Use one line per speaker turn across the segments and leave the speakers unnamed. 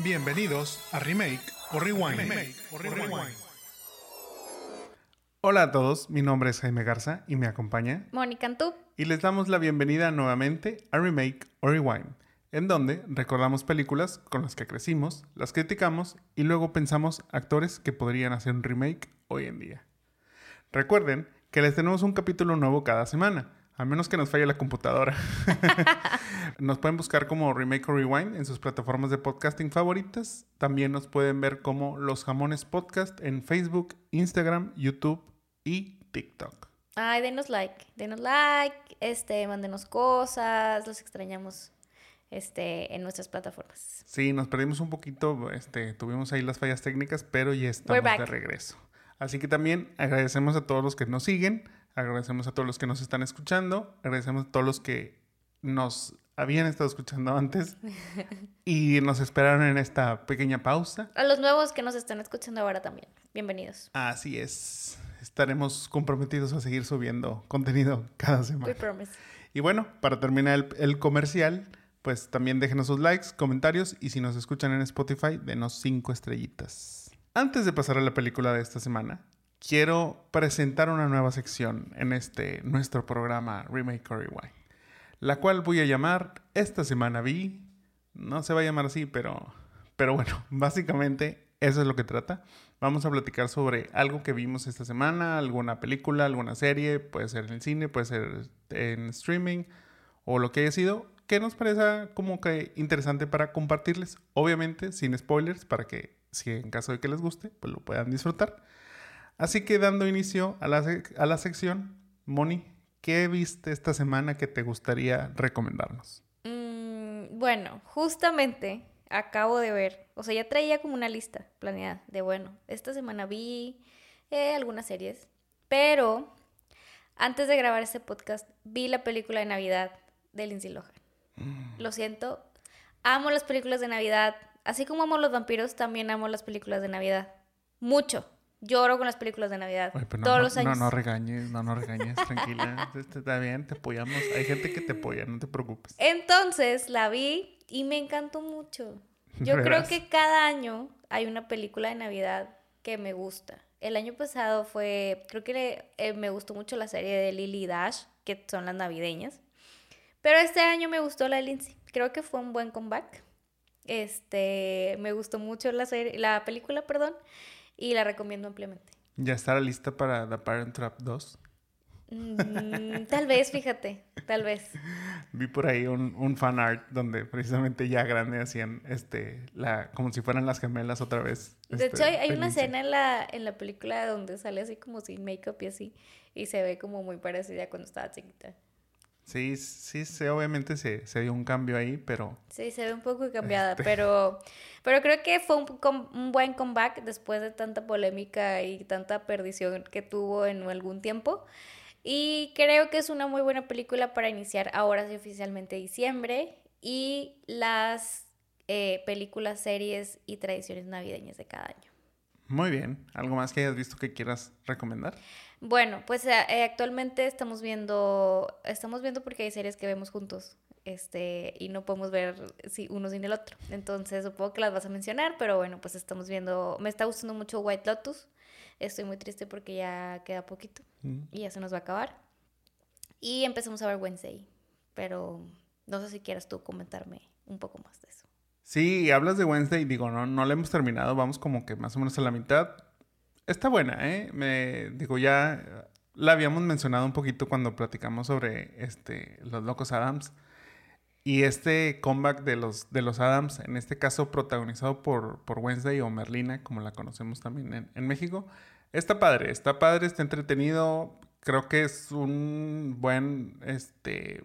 Bienvenidos a Remake o Rewind. Hola a todos, mi nombre es Jaime Garza y me acompaña
Mónica Antú.
Y les damos la bienvenida nuevamente a Remake o Rewind, en donde recordamos películas con las que crecimos, las criticamos y luego pensamos actores que podrían hacer un remake hoy en día. Recuerden que les tenemos un capítulo nuevo cada semana a menos que nos falle la computadora. nos pueden buscar como Remake o Rewind en sus plataformas de podcasting favoritas. También nos pueden ver como Los Jamones Podcast en Facebook, Instagram, YouTube y TikTok.
Ay, denos like, denos like, este, mándenos cosas, los extrañamos este, en nuestras plataformas.
Sí, nos perdimos un poquito, este, tuvimos ahí las fallas técnicas, pero ya estamos de regreso. Así que también agradecemos a todos los que nos siguen Agradecemos a todos los que nos están escuchando. Agradecemos a todos los que nos habían estado escuchando antes y nos esperaron en esta pequeña pausa.
A los nuevos que nos están escuchando ahora también. Bienvenidos.
Así es. Estaremos comprometidos a seguir subiendo contenido cada semana. Y bueno, para terminar el, el, comercial, pues también déjenos sus likes, comentarios y si nos escuchan en Spotify, denos cinco estrellitas. Antes de pasar a la película de esta semana, quiero presentar una nueva sección en este nuestro programa Remake or Rewind, la cual voy a llamar Esta semana vi. No se va a llamar así, pero, pero bueno, básicamente eso es lo que trata. Vamos a platicar sobre algo que vimos esta semana, alguna película, alguna serie, puede ser en el cine, puede ser en streaming o lo que haya sido, que nos parezca como que interesante para compartirles, obviamente sin spoilers, para que si en caso de que les guste, pues lo puedan disfrutar. Así que dando inicio a la, a la sección, Moni, ¿qué viste esta semana que te gustaría recomendarnos?
Mm, bueno, justamente acabo de ver, o sea, ya traía como una lista planeada de, bueno, esta semana vi eh, algunas series, pero antes de grabar este podcast vi la película de Navidad de Lindsay Lohan. Mm. Lo siento, amo las películas de Navidad, así como amo los vampiros, también amo las películas de Navidad. Mucho. Lloro con las películas de Navidad. todos los años.
No, no regañes, no, no regañes, tranquila. Este, está bien, te apoyamos. Hay gente que te apoya, no te preocupes.
Entonces la vi y me encantó mucho. Yo creo que cada año hay una película de Navidad que me gusta. El año pasado fue, creo que eh, me gustó mucho la serie de Lily Dash, que son las navideñas. Pero este año me gustó la de Lindsay. Creo que fue un buen comeback. Este, me gustó mucho la serie, la película, perdón y la recomiendo ampliamente.
¿Ya estará lista para The Parent Trap 2?
Mm, tal vez, fíjate, tal vez.
Vi por ahí un, un, fan art donde precisamente ya grande hacían este la como si fueran las gemelas otra vez.
de hecho, hay, hay una escena en la, en la película donde sale así como sin make-up y así, y se ve como muy parecida cuando estaba chiquita.
Sí, sí, sí, obviamente se, se, dio un cambio ahí, pero...
Sí, se ve un poco cambiada, este. pero, pero creo que fue un, un, buen comeback después de tanta polémica y tanta perdición que tuvo en algún tiempo. Y creo que es una muy buena película para iniciar ahora sí oficialmente diciembre y las eh, películas, series y tradiciones navideñas de cada año.
Muy bien. ¿Algo más que hayas visto que quieras recomendar?
Bueno, pues eh, eh, actualmente estamos viendo, estamos viendo porque hay series que vemos juntos, este, y no podemos ver si uno sin el otro. Entonces supongo que las vas a mencionar, pero bueno, pues estamos viendo, me está gustando mucho White Lotus. Estoy muy triste porque ya queda poquito mm. y ya se nos va a acabar. Y empezamos a ver Wednesday, pero no sé si quieras tú comentarme un poco más de eso.
Sí, hablas de Wednesday, digo, no, no la hemos terminado, vamos como que más o menos a la mitad Está buena, ¿eh? Me digo, ya la habíamos mencionado un poquito cuando platicamos sobre este, los locos Adams. Y este comeback de los, de los Adams, en este caso protagonizado por, por Wednesday o Merlina, como la conocemos también en, en México, está padre, está padre, está entretenido. Creo que es un buen, este,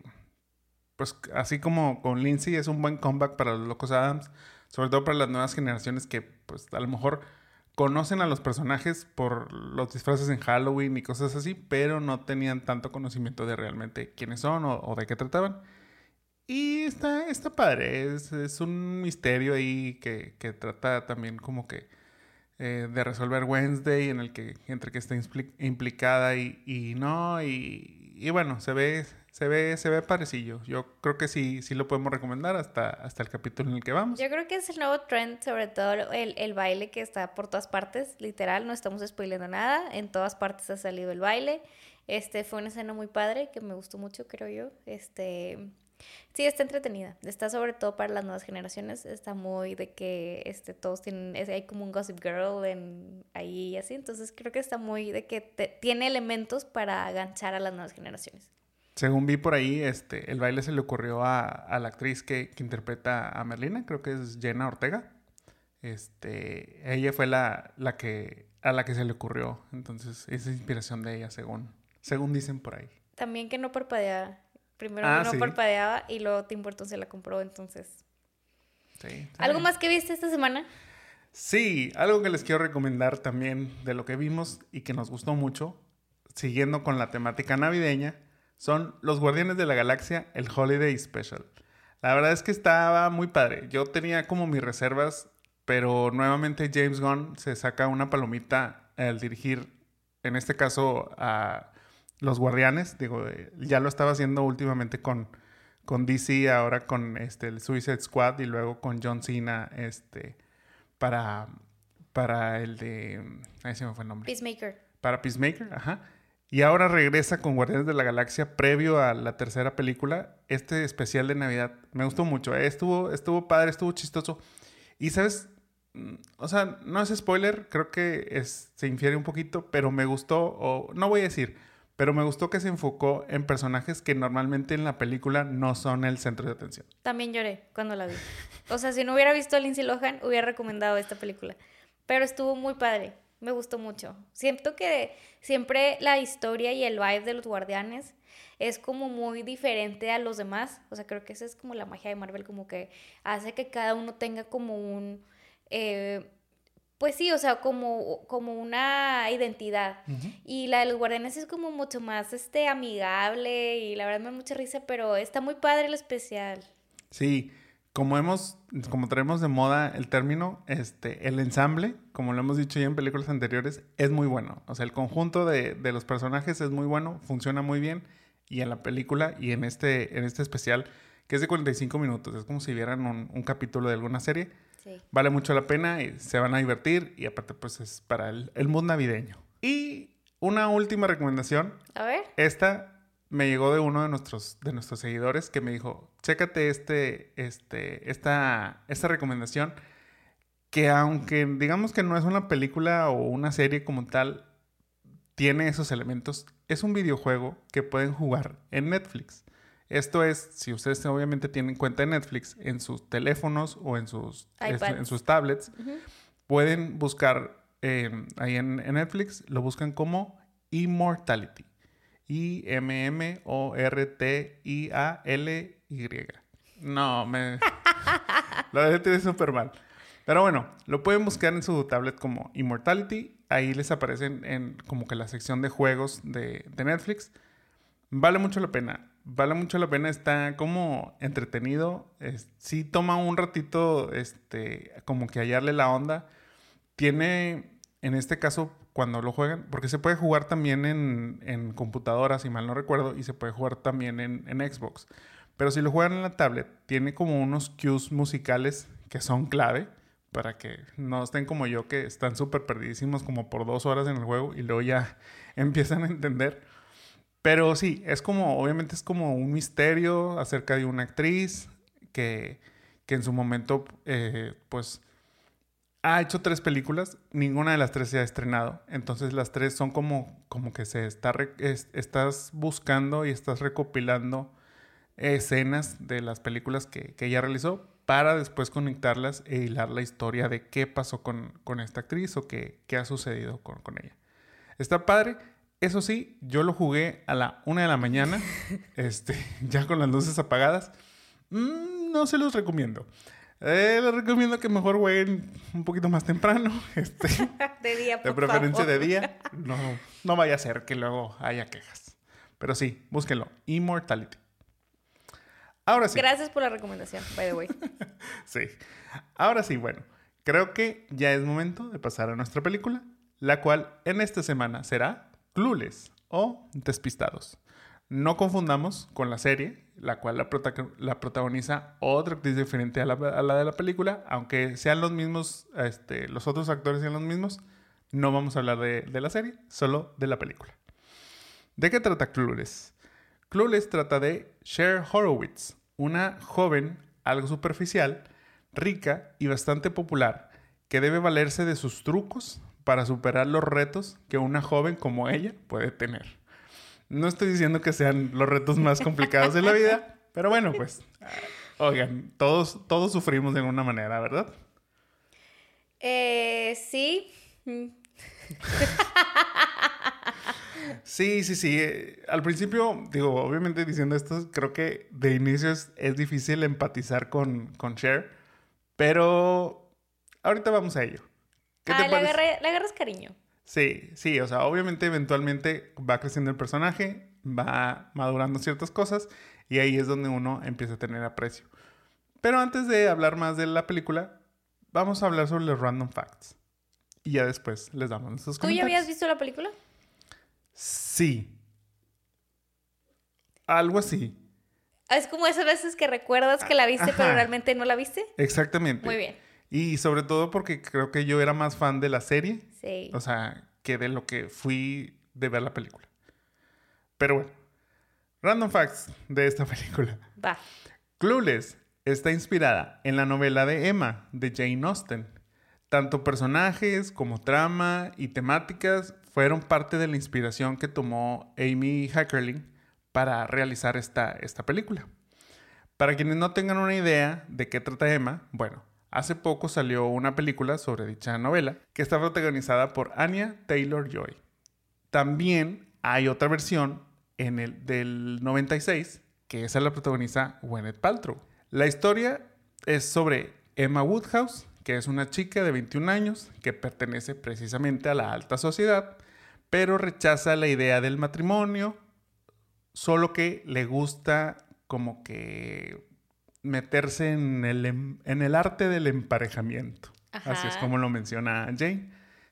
pues así como con Lindsay, es un buen comeback para los locos Adams, sobre todo para las nuevas generaciones que, pues a lo mejor conocen a los personajes por los disfraces en Halloween y cosas así, pero no tenían tanto conocimiento de realmente quiénes son o, de qué trataban. Y está, está padre, es, un misterio ahí que, trata también como que eh, de resolver Wednesday, en el que entre que está implicada y, no, y, bueno, se ve se ve, se ve parecillo. Yo creo que sí, sí lo podemos recomendar hasta, hasta el capítulo en el que vamos.
Yo creo que es el nuevo trend, sobre todo el, el baile que está por todas partes, literal, no estamos spoilando nada, en todas partes ha salido el baile. Este fue una escena muy padre que me gustó mucho, creo yo. Este Sí, está entretenida. Está sobre todo para las nuevas generaciones. Está muy de que este, todos tienen, hay como un Gossip Girl en, ahí y así. Entonces creo que está muy de que tiene elementos para aganchar a las nuevas generaciones.
Según vi por ahí, este, el baile se le ocurrió a, la actriz que, interpreta a Merlina, creo que es Jenna Ortega. Este, ella fue la, la que, a la que se le ocurrió. Entonces, esa es inspiración de ella, según, según dicen por ahí.
También que no parpadea Primero ah, no parpadeaba y luego Tim Burton se la compró, entonces. Sí, ¿Algo más que viste esta semana?
Sí, algo que les quiero recomendar también de lo que vimos y que nos gustó mucho, siguiendo con la temática navideña, son Los Guardianes de la Galaxia, el Holiday Special. La verdad es que estaba muy padre. Yo tenía como mis reservas, pero nuevamente James Gunn se saca una palomita al dirigir, en este caso, a los Guardianes, digo, eh, ya lo estaba haciendo últimamente con, con DC, ahora con este, el Suicide Squad y luego con John Cena, este, para, para el de, ahí se me fue el nombre.
Peacemaker.
Para Peacemaker, ajá. Y ahora regresa con Guardianes de la Galaxia previo a la tercera película, este especial de Navidad. Me gustó mucho, eh, estuvo, estuvo padre, estuvo chistoso. Y sabes, mm, o sea, no es spoiler, creo que es, se infiere un poquito, pero me gustó, o no voy a decir, pero me gustó que se enfocó en personajes que normalmente en la película no son el centro de atención.
También lloré cuando la vi. O sea, si no hubiera visto a Lindsay Lohan, hubiera recomendado esta película. Pero estuvo muy padre, me gustó mucho. Siento que siempre la historia y el vibe de los guardianes es como muy diferente a los demás. O sea, creo que esa es como la magia de Marvel, como que hace que cada uno tenga como un... Eh, pues sí, o sea, como, como una identidad. Y la de los guardianes es como mucho más este, amigable y la verdad me da mucha risa, pero está muy padre el especial.
Sí, como hemos, como traemos de moda el término, este, el ensamble, como lo hemos dicho ya en películas anteriores, es muy bueno. O sea, el conjunto de, de los personajes es muy bueno, funciona muy bien. Y en la película y en este, en este especial, que es de 45 minutos, es como si vieran un, un capítulo de alguna serie Vale mucho la pena y se van a divertir y aparte pues es para el, el mood navideño. Y una última recomendación.
A ver.
Esta me llegó de uno de nuestros, de nuestros seguidores que me dijo, chécate este, este, esta, esta recomendación que aunque digamos que no es una película o una serie como tal, tiene esos elementos, es un videojuego que pueden jugar en Netflix. Esto es, si ustedes obviamente tienen cuenta de Netflix en sus teléfonos o en sus, en sus tablets, pueden buscar em, ahí en, Netflix, lo buscan como Immortality. I-M-M-O-R-T-I-A-L-Y. No, me... lo dejé súper mal. Pero bueno, lo pueden buscar en su tablet como Immortality. Ahí les aparecen en como que la sección de juegos de, de Netflix. Vale mucho la pena vale mucho la pena, está como entretenido. sí toma un ratito, este, como que hallarle la onda. Tiene, en este caso, cuando lo juegan, porque se puede jugar también en, en computadoras, si mal no recuerdo, y se puede jugar también en, en Xbox. Pero si lo juegan en la tablet, tiene como unos cues musicales que son clave para que no estén como yo, que están súper perdidísimos como por dos horas en el juego y luego ya empiezan a entender. Pero sí, es como, obviamente es como un misterio acerca de una actriz que, que en su momento, eh, pues, ha hecho tres películas, ninguna de las tres se ha estrenado. Entonces las tres son como, como que se está, estás buscando y estás recopilando escenas de las películas que, que, ella realizó para después conectarlas e hilar la historia de qué pasó con, con esta actriz o qué, qué ha sucedido con, con ella. Está padre. Eso sí, yo lo jugué a la una de la mañana, este, ya con las luces apagadas. Mm, no se los recomiendo. Eh, les recomiendo que mejor jueguen un poquito más temprano. Este,
de día,
De preferencia de día. No, no vaya a ser que luego haya quejas. Pero sí, búsquenlo. Immortality. Ahora sí.
Gracias por la recomendación, by the way.
sí. Ahora sí, bueno. Creo que ya es momento de pasar a nuestra película, la cual en esta semana será Clueless o Despistados. No confundamos con la serie, la cual la, protagoniza otra actriz diferente a la, de la película, aunque sean los mismos, este, los otros actores sean los mismos, no vamos a hablar de, de la serie, solo de la película. ¿De qué trata Clueless? Clueless trata de Cher Horowitz, una joven algo superficial, rica y bastante popular, que debe valerse de sus trucos para superar los retos que una joven como ella puede tener. No estoy diciendo que sean los retos más complicados de la vida, pero bueno, pues, oigan, todos, todos sufrimos de alguna manera, ¿verdad?
Eh, sí.
Sí, sí, sí. Al principio, digo, obviamente diciendo esto, creo que de inicio es, difícil empatizar con, con Cher, pero ahorita vamos a ello.
¿Qué ah, le, agarras cariño.
Sí, sí, o sea, obviamente eventualmente va creciendo el personaje, va madurando ciertas cosas y ahí es donde uno empieza a tener aprecio. Pero antes de hablar más de la película, vamos a hablar sobre los random facts. Y ya después les damos nuestros
¿Tú ya habías visto la película?
Sí. Algo así.
Es como esas veces que recuerdas que la viste, pero realmente no la viste.
Exactamente.
Muy bien.
Y sobre todo porque creo que yo era más fan de la serie.
Sí.
O sea, que de lo que fui de ver la película. Pero bueno. Random facts de esta película.
Va.
Clueless está inspirada en la novela de Emma de Jane Austen. Tanto personajes como trama y temáticas fueron parte de la inspiración que tomó Amy Hackerling para realizar esta, esta película. Para quienes no tengan una idea de qué trata Emma, bueno, hace poco salió una película sobre dicha novela que está protagonizada por Anya Taylor Joy. También hay otra versión en el del 96 que esa la protagoniza Gwyneth Paltrow. La historia es sobre Emma Woodhouse, que es una chica de 21 años que pertenece precisamente a la alta sociedad pero rechaza la idea del matrimonio, solo que le gusta como que meterse en el, em, en el arte del emparejamiento. Así es como lo menciona Jane.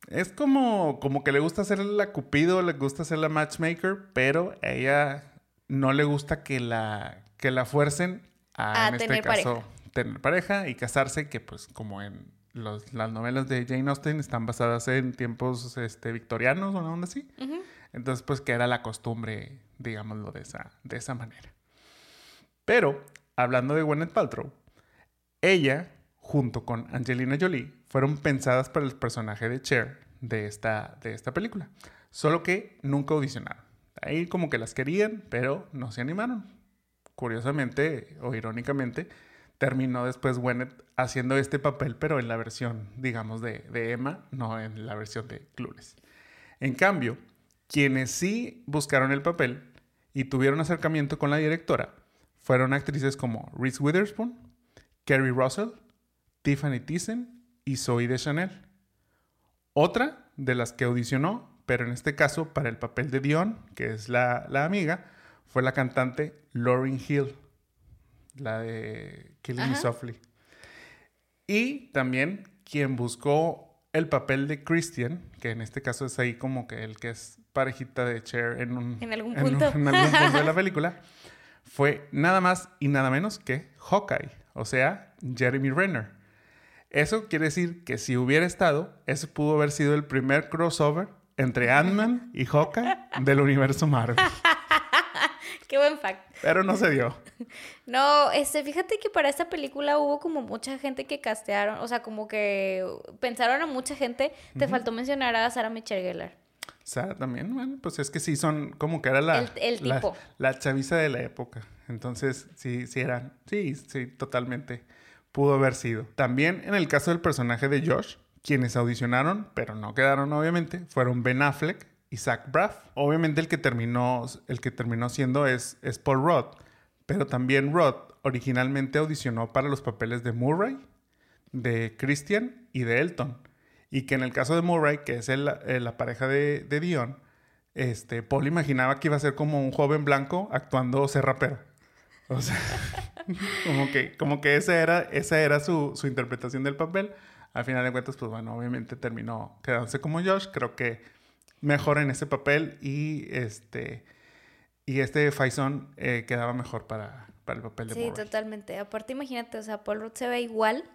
Es como, como que le gusta ser la cupido, le gusta ser la matchmaker, pero a ella no le gusta que la, que la fuercen a, en este caso, tener pareja y casarse, que pues como en las novelas de Jane Austen están basadas en tiempos este, victorianos o algo así. Entonces, pues que era la costumbre, digámoslo de esa, de esa manera. Pero, hablando de Gwyneth Paltrow, ella, junto con Angelina Jolie, fueron pensadas para el personaje de Cher de esta, de esta película. Solo que nunca audicionaron. Ahí como que las querían, pero no se animaron. Curiosamente o irónicamente, terminó después Gwyneth haciendo este papel, pero en la versión, digamos, de, Emma, no en la versión de Clueless. En cambio, quienes sí buscaron el papel y tuvieron acercamiento con la directora fueron actrices como Reese Witherspoon, Kerry Russell, Tiffany Thyssen y Zoe de Chanel. Otra de las que audicionó, pero en este caso para el papel de Dion, que es la, la amiga, fue la cantante Lauryn Hill la de Killing Me Softly. Y también quien buscó el papel de Christian, que en este caso es ahí como que el que es parejita de Cher en, un,
en algún punto,
en algún punto de la película, fue nada más y nada menos que Hawkeye, o sea, Jeremy Renner. Eso quiere decir que si hubiera estado, ese pudo haber sido el primer crossover entre Ant-Man y Hawkeye del universo Marvel.
Qué buen fact.
Pero no se dio.
No, este, fíjate que para esta película hubo como mucha gente que castearon, o sea, como que pensaron a mucha gente. Te faltó mencionar a Sarah Michelle Gellar.
Sara también, bueno, pues es que sí son como que era la,
el, tipo.
la, chaviza de la época. Entonces, sí, sí eran, sí, sí, totalmente pudo haber sido. También en el caso del personaje de Josh, quienes audicionaron, pero no quedaron obviamente, fueron Ben Affleck, y Zach Braff. Obviamente el que terminó, el que terminó siendo es, es Paul Rudd, pero también Rudd originalmente audicionó para los papeles de Murray, de Christian y de Elton. Y que en el caso de Murray, que es el, eh, la pareja de, de, Dion, este, Paul imaginaba que iba a ser como un joven blanco actuando ser rapero. O sea, como que, como que esa era, esa era su, su interpretación del papel. Al final de cuentas, pues bueno, obviamente terminó quedándose como Josh. Creo que mejor en ese papel y este Y este Faison eh, quedaba mejor para, para, el papel de
Sí, totalmente. Aparte, imagínate, o sea, Paul Rudd se ve igual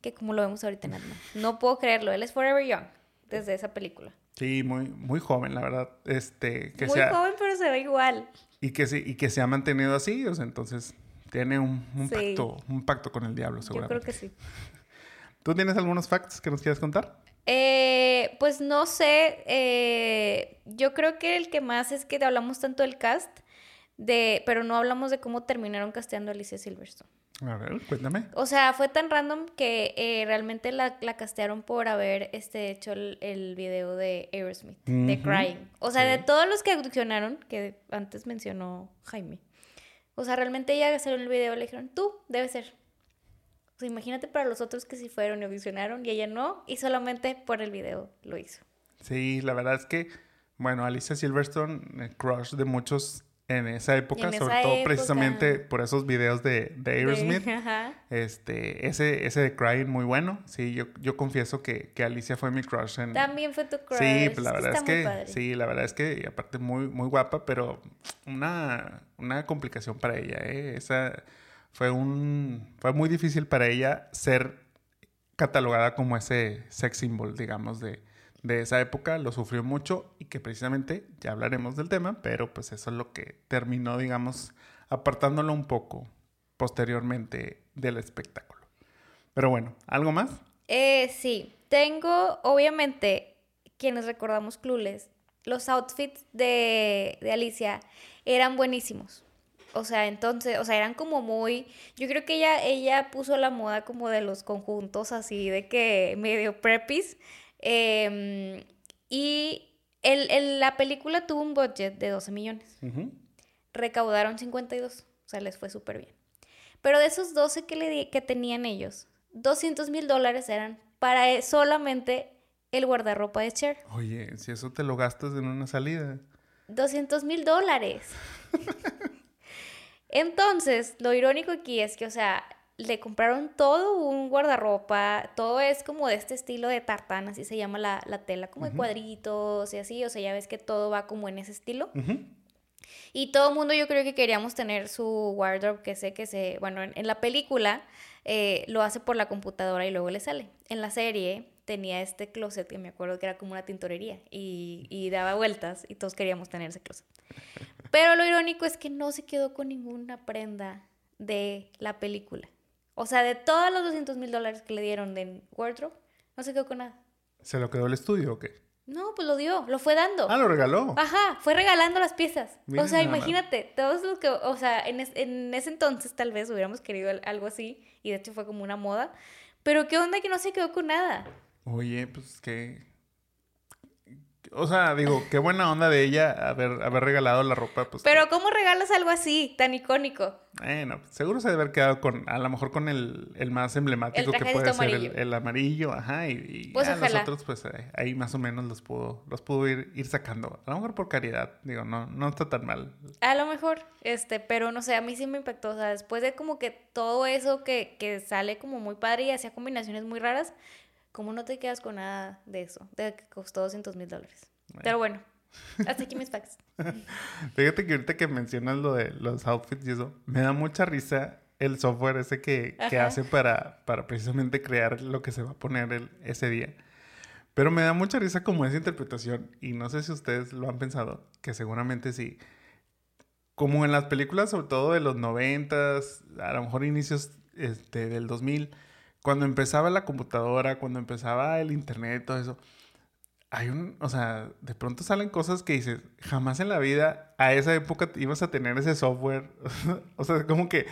que como lo vemos ahorita en Ant No puedo creerlo, él es Forever Young desde esa película.
Sí, muy, muy joven, la verdad. Este,
que muy joven, pero se ve igual.
Y que, sí, y que se ha mantenido así, o sea, entonces tiene un, pacto, un pacto con el diablo, seguramente.
Yo creo que sí.
¿Tú tienes algunos facts que nos quieras contar?
Eh, pues no sé, eh, yo creo que el que más es que hablamos tanto del cast, de, pero no hablamos de cómo terminaron casteando a Alicia Silverstone.
A ver, cuéntame.
O sea, fue tan random que eh, realmente la, la, castearon por haber este, hecho el, el video de Aerosmith, de Crying. O sea, de todos los que audicionaron, que antes mencionó Jaime. O sea, realmente ella hacer el video le dijeron, tú, debe ser. O sea, imagínate para los otros que sí fueron y audicionaron y ella no, y solamente por el video lo hizo.
Sí, la verdad es que, bueno, Alicia Silverstone, eh, crush de muchos en esa época, sobre todo precisamente por esos videos de, de Aerosmith. este, ese, ese de Crying muy bueno. Sí, yo, yo confieso que, que Alicia fue mi crush en.
También fue tu crush.
Sí, pues la verdad es que. Sí, la verdad es que, aparte muy, muy guapa, pero una, una complicación para ella, ¿eh? Esa fue un. fue muy difícil para ella ser catalogada como ese sex symbol, digamos, de de esa época, lo sufrió mucho y que precisamente ya hablaremos del tema, pero pues eso es lo que terminó, digamos, apartándolo un poco posteriormente del espectáculo. Pero bueno, ¿algo más?
Eh, sí, tengo, obviamente, quienes recordamos Clueless, los outfits de, de Alicia eran buenísimos. O sea, entonces, o sea, eran como muy, yo creo que ella, ella puso la moda como de los conjuntos así de que medio preppies, Em, y el, la película tuvo un budget de 12 millones. Recaudaron 52, o sea, les fue súper bien. Pero de esos 12 que, le, que tenían ellos, 200 mil dólares eran para e, solamente el guardarropa de Cher.
Oye, si eso te lo gastas en una salida.
200 mil dólares. Entonces, lo irónico aquí es que, o sea, le compraron todo un guardarropa, todo es como de este estilo de tartán, así se llama la, tela, como de cuadritos y así, o sea, ya ves que todo va como en ese estilo. Y todo el mundo yo creo que queríamos tener su wardrobe, que sé que se, bueno, en, la película eh, lo hace por la computadora y luego le sale. En la serie tenía este closet que me acuerdo que era como una tintorería y, y daba vueltas y todos queríamos tener ese closet. Pero lo irónico es que no se quedó con ninguna prenda de la película. O sea, de todos los 200 mil dólares que le dieron de wardrobe, no se quedó con nada.
¿Se lo quedó el estudio o qué?
No, pues lo dio, lo fue dando.
Ah, lo regaló.
Ajá, fue regalando las piezas. o sea, imagínate, todos los que, o sea, en, en, ese entonces tal vez hubiéramos querido algo así, y de hecho fue como una moda, pero qué onda que no se quedó con nada.
Oye, pues que o sea, digo, qué buena onda de ella haber, haber regalado la ropa. Pues,
Pero ¿cómo regalas algo así, tan icónico?
Bueno, seguro se debe haber quedado con, a lo mejor con el, el más emblemático que puede ser el, amarillo, ajá, y, pues los otros, pues eh, ahí más o menos los pudo, los pudo ir, ir sacando. A lo mejor por caridad, digo, no, no está tan mal.
A lo mejor, este, pero no sé, a mí sí me impactó, o sea, después de como que todo eso que, que sale como muy padre y hacía combinaciones muy raras, ¿Cómo no te quedas con nada de eso? De que costó 200 mil dólares. Pero bueno, hasta aquí mis facts.
Fíjate que ahorita que mencionas lo de los outfits y eso, me da mucha risa el software ese que, que hace para, para precisamente crear lo que se va a poner el, ese día. Pero me da mucha risa como esa interpretación, y no sé si ustedes lo han pensado, que seguramente sí. Como en las películas, sobre todo de los noventas, a lo mejor inicios este, del 2000, cuando empezaba la computadora, cuando empezaba el internet, todo eso, hay un, o sea, de pronto salen cosas que dices, jamás en la vida a esa época ibas a tener ese software. o sea, como que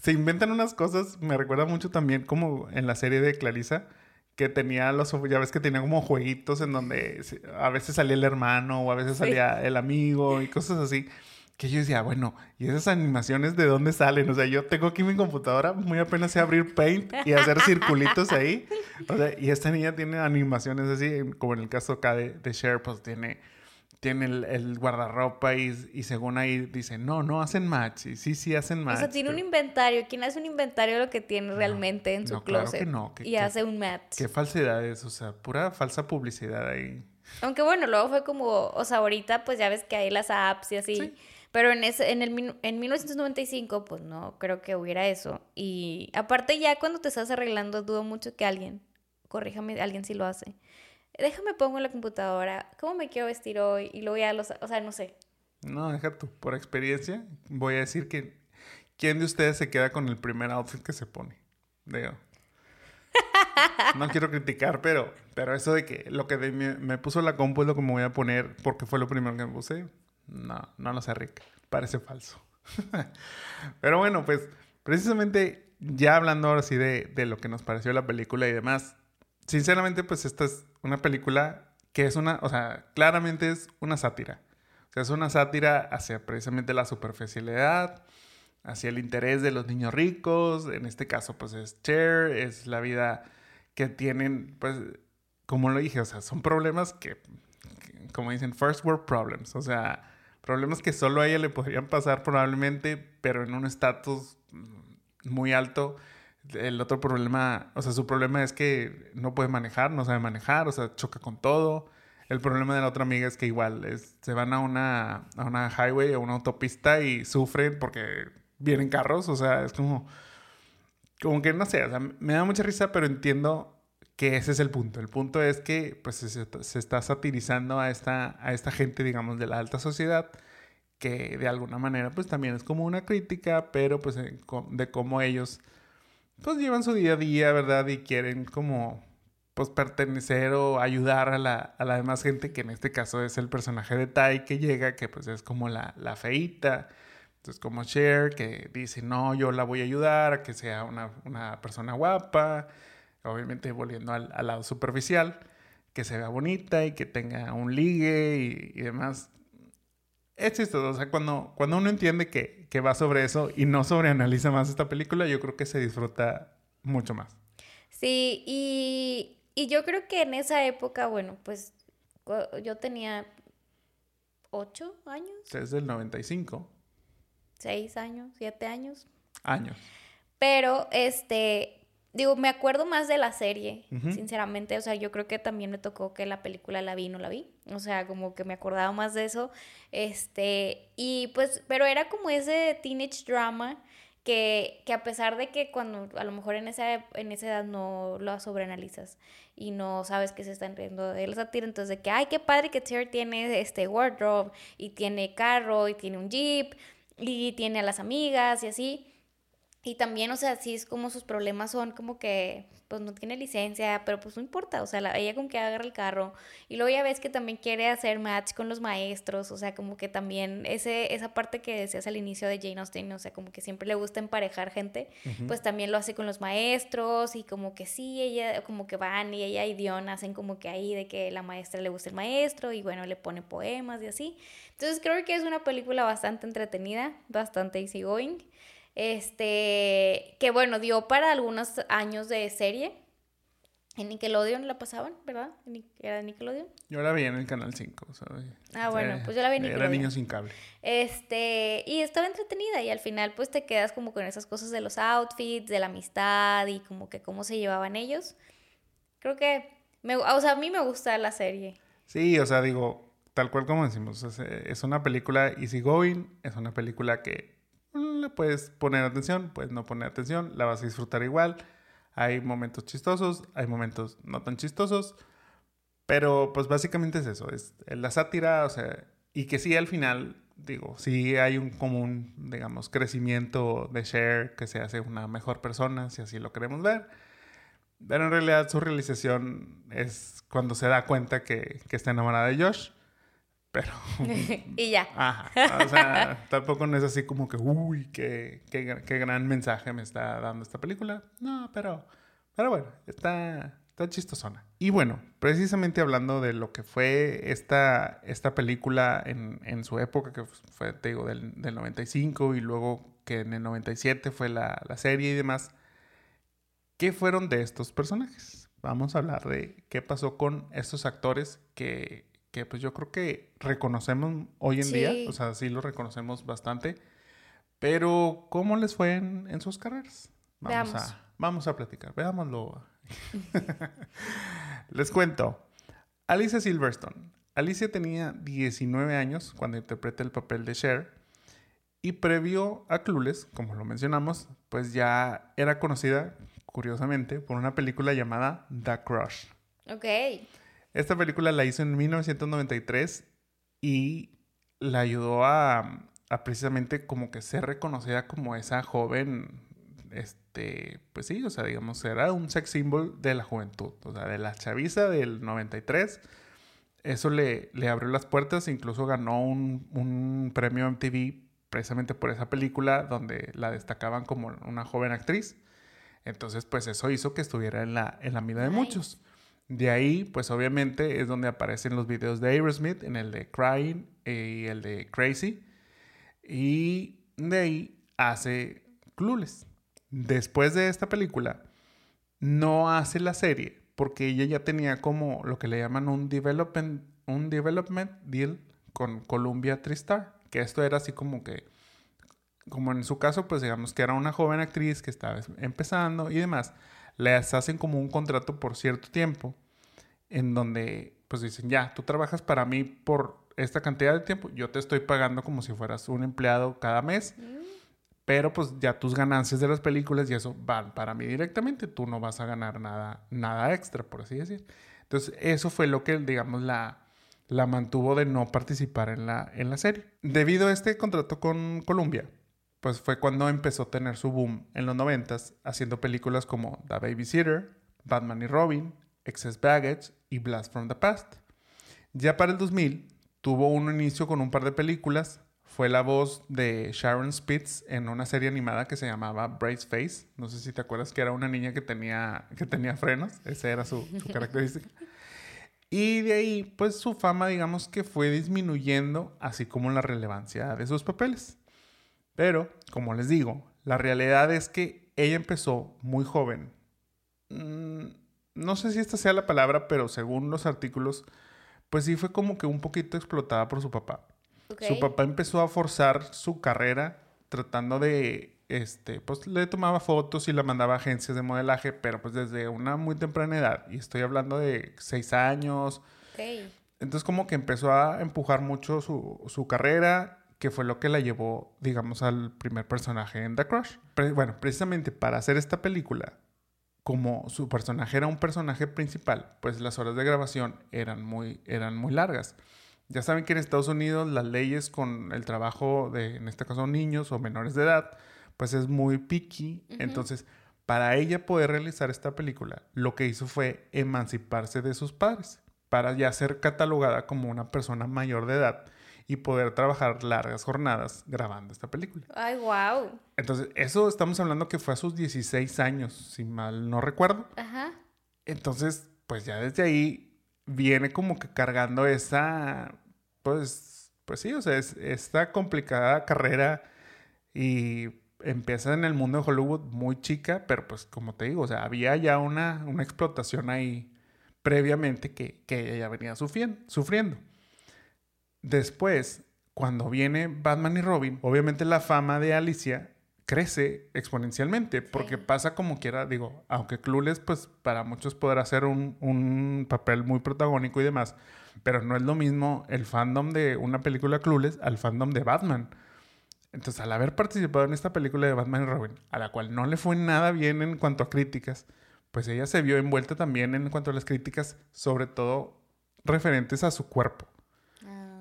se inventan unas cosas, me recuerda mucho también como en la serie de Clarisa, que tenía los, ya ves que tenía como jueguitos en donde a veces salía el hermano o a veces salía el amigo y cosas así que yo decía, bueno, ¿y esas animaciones de dónde salen? O sea, yo tengo aquí mi computadora, muy apenas sé abrir Paint y hacer circulitos ahí. O sea, y esta niña tiene animaciones así, como en el caso acá de, de Cher, pues tiene, tiene el, guardarropa y, y, según ahí dice, no, no hacen match. Y sí, sí hacen match. O
sea, tiene un inventario. ¿Quién hace un inventario de lo que tiene realmente en su no, closet? Claro que no. y hace un match.
Qué falsedades, o sea, pura falsa publicidad ahí.
Aunque bueno, luego fue como, o sea, ahorita pues ya ves que hay las apps y así. Pero en, ese, en, el, en 1995, pues no creo que hubiera eso. Y aparte ya cuando te estás arreglando, dudo mucho que alguien, corríjame, alguien sí lo hace. Déjame pongo en la computadora, ¿cómo me quiero vestir hoy? Y luego ya los, o sea, no sé.
No, deja tú, por experiencia, voy a decir que ¿quién de ustedes se queda con el primer outfit que se pone? Digo. No quiero criticar, pero, pero eso de que lo que me, puso la compu es lo que me voy a poner porque fue lo primero que me puse. No, no lo sé, Rick. Parece falso. pero bueno, pues precisamente ya hablando ahora sí de, de lo que nos pareció la película y demás, sinceramente, pues esta es una película que es una, o sea, claramente es una sátira. O sea, es una sátira hacia precisamente la superficialidad, hacia el interés de los niños ricos. En este caso, pues es Cher, es la vida que tienen, pues, como lo dije, o sea, son problemas que, como dicen, first world problems. O sea, problemas que solo a ella le podrían pasar probablemente, pero en un estatus muy alto el otro problema, o sea, su problema es que no puede manejar, no sabe manejar, o sea, choca con todo. El problema de la otra amiga es que igual se van a una, a una highway o una autopista y sufren porque vienen carros, o sea, es como, como que no sé, o sea, me da mucha risa, pero entiendo que ese es el punto. El punto es que pues se, está satirizando a esta, a esta gente, digamos, de la alta sociedad que de alguna manera pues también es como una crítica, pero pues de cómo ellos pues llevan su día a día, ¿verdad? Y quieren como pues pertenecer o ayudar a la, a la demás gente, que en este caso es el personaje de Tai que llega, que pues es como la, la feita. Entonces como Cher, que dice, no, yo la voy a ayudar a que sea una, una persona guapa, obviamente volviendo al, al, lado superficial, que se vea bonita y que tenga un ligue y, y demás es chistoso. O sea, cuando, cuando uno entiende que, que va sobre eso y no sobreanaliza más esta película, yo creo que se disfruta mucho más.
Sí, y, y yo creo que en esa época, bueno, pues yo tenía ocho años.
Desde el 95.
Seis años, siete años.
Años.
Pero, este, Digo, me acuerdo más de la serie, sinceramente. O sea, yo creo que también me tocó que la película la vi y no la vi. O sea, como que me acordaba más de eso. Este, y pues, pero era como ese teenage drama que, que a pesar de que cuando a lo mejor en esa, en esa edad no lo sobreanalizas y no sabes que se están riendo de la sátira, entonces de que, ay, qué padre que Ter tiene este wardrobe y tiene carro y tiene un jeep y tiene a las amigas y así y también, o sea, sí es como sus problemas son como que, pues no tiene licencia, pero pues no importa, o sea, ella con que agarra el carro. Y luego ya ves que también quiere hacer match con los maestros, o sea, como que también ese, esa parte que decías al inicio de Jane Austen, o sea, como que siempre le gusta emparejar gente, pues también lo hace con los maestros y como que sí, ella, como que van y ella y Dion hacen como que ahí de que la maestra le gusta el maestro y bueno, le pone poemas y así. Entonces creo que es una película bastante entretenida, bastante easygoing. Este, que bueno, dio para algunos años de serie. En Nickelodeon la pasaban, ¿verdad? ¿Era Nickelodeon?
Yo la vi en el Canal 5.
ah, bueno, pues yo la vi en
Nickelodeon. Era niño sin cable.
Este, y estaba entretenida y al final pues te quedas como con esas cosas de los outfits, de la amistad y como que cómo se llevaban ellos. Creo que, me, o sea, a mí me gusta la serie.
Sí, o sea, digo, tal cual como decimos, es una película easy going, es una película que le puedes poner atención, puedes no poner atención, la vas a disfrutar igual. Hay momentos chistosos, hay momentos no tan chistosos, pero pues básicamente es eso, es la sátira, o sea, y que sí al final, digo, sí hay un común, digamos, crecimiento de Cher, que se hace una mejor persona, si así lo queremos ver. Pero en realidad su realización es cuando se da cuenta que, que está enamorada de Josh pero...
y ya.
Ajá. O sea, tampoco no es así como que, uy, qué, qué, qué, gran mensaje me está dando esta película. No, pero, pero bueno, está, está chistosona. Y bueno, precisamente hablando de lo que fue esta, esta película en, en su época, que fue, te digo, del, del 95 y luego que en el 97 fue la, la serie y demás, ¿qué fueron de estos personajes? Vamos a hablar de qué pasó con estos actores que que pues yo creo que reconocemos hoy en día, o sea, sí lo reconocemos bastante, pero ¿cómo les fue en, sus carreras? Vamos a, vamos a platicar, veámoslo. les cuento, Alicia Silverstone. Alicia tenía 19 años cuando interpreta el papel de Cher Y previo a Clueless, como lo mencionamos, pues ya era conocida, curiosamente, por una película llamada The Crush.
Ok.
Esta película la hizo en 1993 y la ayudó a, a precisamente como que ser reconocida como esa joven, este, pues sí, o sea, digamos, era un sex symbol de la juventud, o sea, de la chaviza del 93 eso le, le abrió las puertas, incluso ganó un, un premio MTV precisamente por esa película donde la destacaban como una joven actriz. Entonces, pues eso hizo que estuviera en la, en la mira de muchos. De ahí, pues obviamente es donde aparecen los videos de Aerosmith, en el de Crying y el de Crazy. Y de ahí hace Clueless. Después de esta película, no hace la serie porque ella ya tenía como lo que le llaman un development, un development deal con Columbia Tristar, que esto era así como que, como en su caso, pues digamos que era una joven actriz que estaba empezando y demás, les hacen como un contrato por cierto tiempo, en donde pues dicen, ya, tú trabajas para mí por esta cantidad de tiempo, yo te estoy pagando como si fueras un empleado cada mes. Pero pues ya tus ganancias de las películas y eso van para mí directamente. Tú no vas a ganar nada, nada extra, por así decir. Entonces, eso fue lo que, digamos, la, la mantuvo de no participar en la, en la serie. Debido a este contrato con Columbia, pues fue cuando empezó a tener su boom en los noventas, haciendo películas como The Babysitter, Batman y Robin, Excess Baggage y Blast from the Past. Ya para el 2000 tuvo un inicio con un par de películas, fue la voz de Sharon Spitz en una serie animada que se llamaba Brace Face. No sé si te acuerdas que era una niña que tenía, que tenía frenos. Esa era su, característica. Y de ahí, pues su fama, digamos que fue disminuyendo, así como la relevancia de sus papeles. Pero, como les digo, la realidad es que ella empezó muy joven. Mm, no sé si esta sea la palabra, pero según los artículos, pues sí fue como que un poquito explotada por su papá. Su papá empezó a forzar su carrera tratando de, este, pues le tomaba fotos y la mandaba a agencias de modelaje, pero pues desde una muy temprana edad. Y estoy hablando de seis años. Entonces como que empezó a empujar mucho su, su, carrera, que fue lo que la llevó, digamos, al primer personaje en The Crush. bueno, precisamente para hacer esta película, como su personaje era un personaje principal, pues las horas de grabación eran muy, eran muy largas. Ya saben que en Estados Unidos las leyes con el trabajo de, en este caso, niños o menores de edad, pues es muy picky. Entonces, para ella poder realizar esta película, lo que hizo fue emanciparse de sus padres para ya ser catalogada como una persona mayor de edad y poder trabajar largas jornadas grabando esta película.
Ay, wow.
Entonces, eso estamos hablando que fue a sus 16 años, si mal no recuerdo. Ajá. Entonces, pues ya desde ahí viene como que cargando esa, pues, pues sí, o sea, es, esta complicada carrera y empieza en el mundo de Hollywood muy chica, pero pues como te digo, o sea, había ya una, una explotación ahí previamente que, que ella ya venía sufriendo, sufriendo. Después, cuando viene Batman y Robin, obviamente la fama de Alicia crece exponencialmente, porque pasa como quiera, digo, aunque Clueless, pues para muchos podrá ser un, un, papel muy protagónico y demás, pero no es lo mismo el fandom de una película Clueless al fandom de Batman. Entonces, al haber participado en esta película de Batman y Robin, a la cual no le fue nada bien en cuanto a críticas, pues ella se vio envuelta también en cuanto a las críticas, sobre todo referentes a su cuerpo.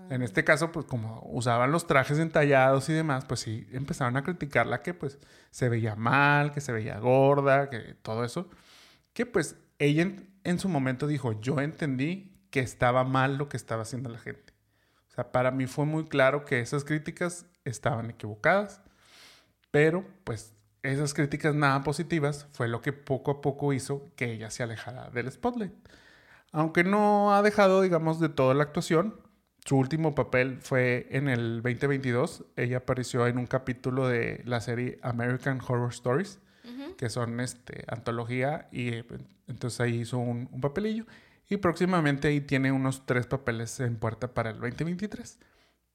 En este caso, pues como usaban los trajes entallados y demás, pues sí, empezaron a criticarla que pues se veía mal, que se veía gorda, que todo eso. Que pues ella en, su momento dijo, yo entendí que estaba mal lo que estaba haciendo la gente. O sea, para mí fue muy claro que esas críticas estaban equivocadas, pero pues esas críticas nada positivas fue lo que poco a poco hizo que ella se alejara del spotlight. Aunque no ha dejado, digamos, de toda la actuación, su último papel fue en el 2022. Ella apareció en un capítulo de la serie American Horror Stories, que son este, antología, y entonces ahí hizo un, papelillo. Y próximamente ahí tiene unos tres papeles en puerta para el 2023.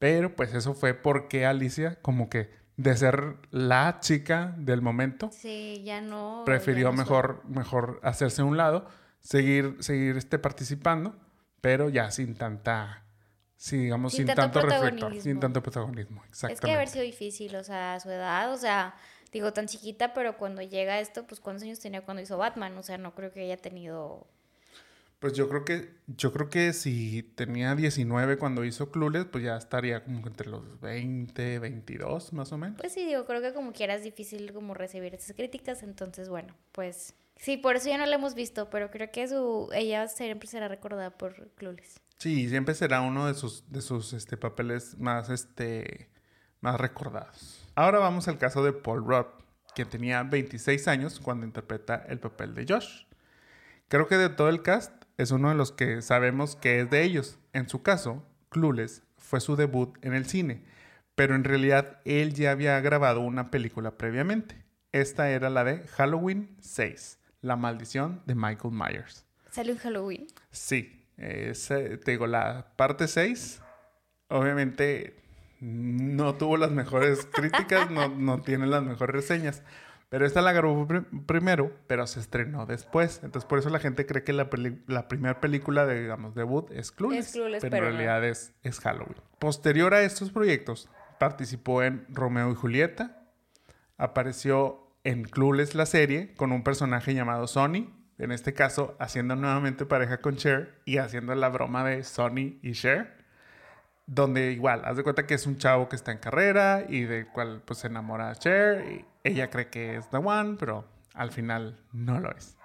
Pero pues eso fue porque Alicia, como que de ser la chica del momento,
sí, ya no,
prefirió mejor, mejor hacerse a un lado, seguir, seguir este, participando, pero ya sin tanta Sí, digamos, sin, tanto, reflector, sin tanto protagonismo, exactamente.
Es que haber sido difícil, o sea, a su edad, o sea, digo, tan chiquita, pero cuando llega esto, pues ¿cuántos años tenía cuando hizo Batman? O sea, no creo que haya tenido...
Pues yo creo que, yo creo que si tenía 19 cuando hizo Clueless, pues ya estaría como entre los 20, 22 más o menos.
Pues sí, digo, creo que como quiera es difícil como recibir esas críticas, entonces bueno, pues sí, por eso ya no la hemos visto, pero creo que su, ella siempre será recordada por Clueless.
Sí, siempre será uno de sus, de sus este, papeles más, este, más recordados. Ahora vamos al caso de Paul Rudd, quien tenía 26 años cuando interpreta el papel de Josh. Creo que de todo el cast es uno de los que sabemos que es de ellos. En su caso, Clueless fue su debut en el cine, pero en realidad él ya había grabado una película previamente. Esta era la de Halloween 6, La maldición de Michael Myers.
¿Salió en Halloween?
Sí, te digo, la parte 6, obviamente no tuvo las mejores críticas, no, no tiene las mejores reseñas. Pero esta la grabó primero, pero se estrenó después. Entonces, por eso la gente cree que la, la primera película de, digamos, debut es Clueless. pero, en realidad es, es Halloween. Posterior a estos proyectos, participó en Romeo y Julieta. Apareció en Clueless la serie con un personaje llamado Sonny. En este caso, haciendo nuevamente pareja con Cher y haciendo la broma de Sonny y Cher donde igual, haz de cuenta que es un chavo que está en carrera y del cual pues se enamora a Cher y ella cree que es The One, pero al final no lo es.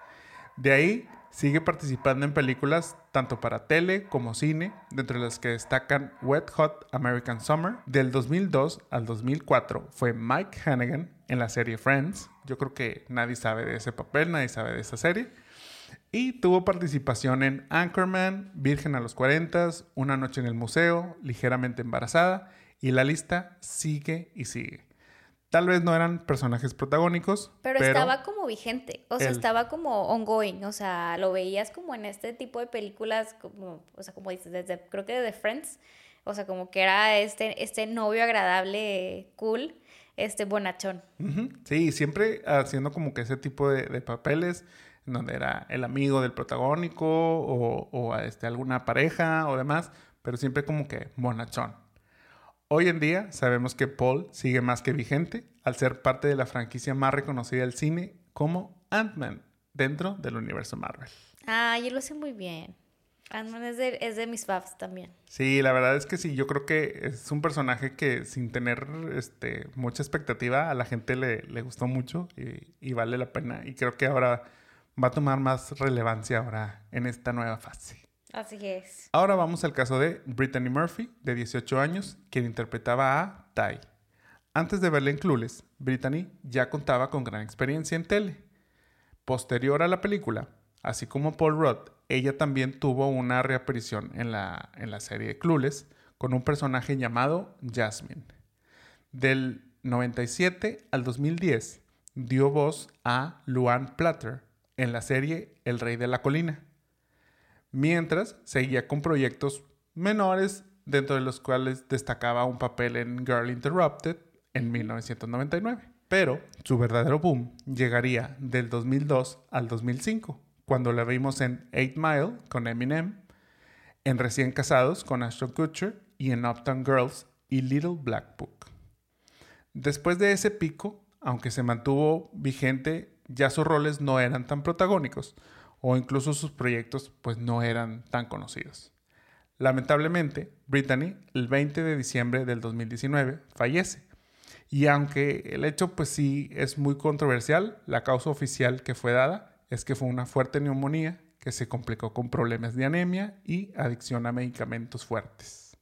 De ahí sigue participando en películas tanto para tele como cine, dentro de las que destacan Wet Hot American Summer. Del 2002 al 2004 fue Mike Hannigan en la serie Friends. Yo creo que nadie sabe de ese papel, nadie sabe de esa serie. Y tuvo participación en Anchorman, Virgen a los 40, Una noche en el museo, Ligeramente embarazada, y la lista sigue y sigue. Tal vez no eran personajes protagónicos.
Pero, estaba como vigente, o sea, estaba como ongoing, o sea, lo veías como en este tipo de películas, como, o sea, como dices, desde, creo que de Friends, o sea, como que era este, este novio agradable, cool, este bonachón.
Sí, siempre haciendo como que ese tipo de, de papeles donde era el amigo del protagónico o, o este, alguna pareja o demás, pero siempre como que bonachón. Hoy en día sabemos que Paul sigue más que vigente al ser parte de la franquicia más reconocida del cine como Ant-Man dentro del universo Marvel.
Ah, y lo hace muy bien. Ant-Man es de, es de mis faves también.
Sí, la verdad es que sí, yo creo que es un personaje que sin tener este, mucha expectativa a la gente le, le gustó mucho y, y, vale la pena. Y creo que ahora va a tomar más relevancia ahora en esta nueva fase.
Así es.
Ahora vamos al caso de Brittany Murphy, de 18 años, quien interpretaba a Tai. Antes de verla en Clueless, Brittany ya contaba con gran experiencia en tele. Posterior a la película, así como Paul Rudd, ella también tuvo una reaparición en la, en la serie Clueless con un personaje llamado Jasmine. Del 97 al 2010 dio voz a Luan Platter, en la serie El Rey de la Colina, mientras seguía con proyectos menores dentro de los cuales destacaba un papel en Girl Interrupted en 1999. Pero su verdadero boom llegaría del 2002 al 2005, cuando la vimos en Eight Mile con Eminem, en Recién Casados con Ashton Kutcher y en Uptown Girls y Little Black Book. Después de ese pico, aunque se mantuvo vigente ya sus roles no eran tan protagónicos o incluso sus proyectos pues no eran tan conocidos. Lamentablemente, Brittany el 20 de diciembre del 2019 fallece. Y aunque el hecho pues sí es muy controversial, la causa oficial que fue dada es que fue una fuerte neumonía que se complicó con problemas de anemia y adicción a medicamentos fuertes.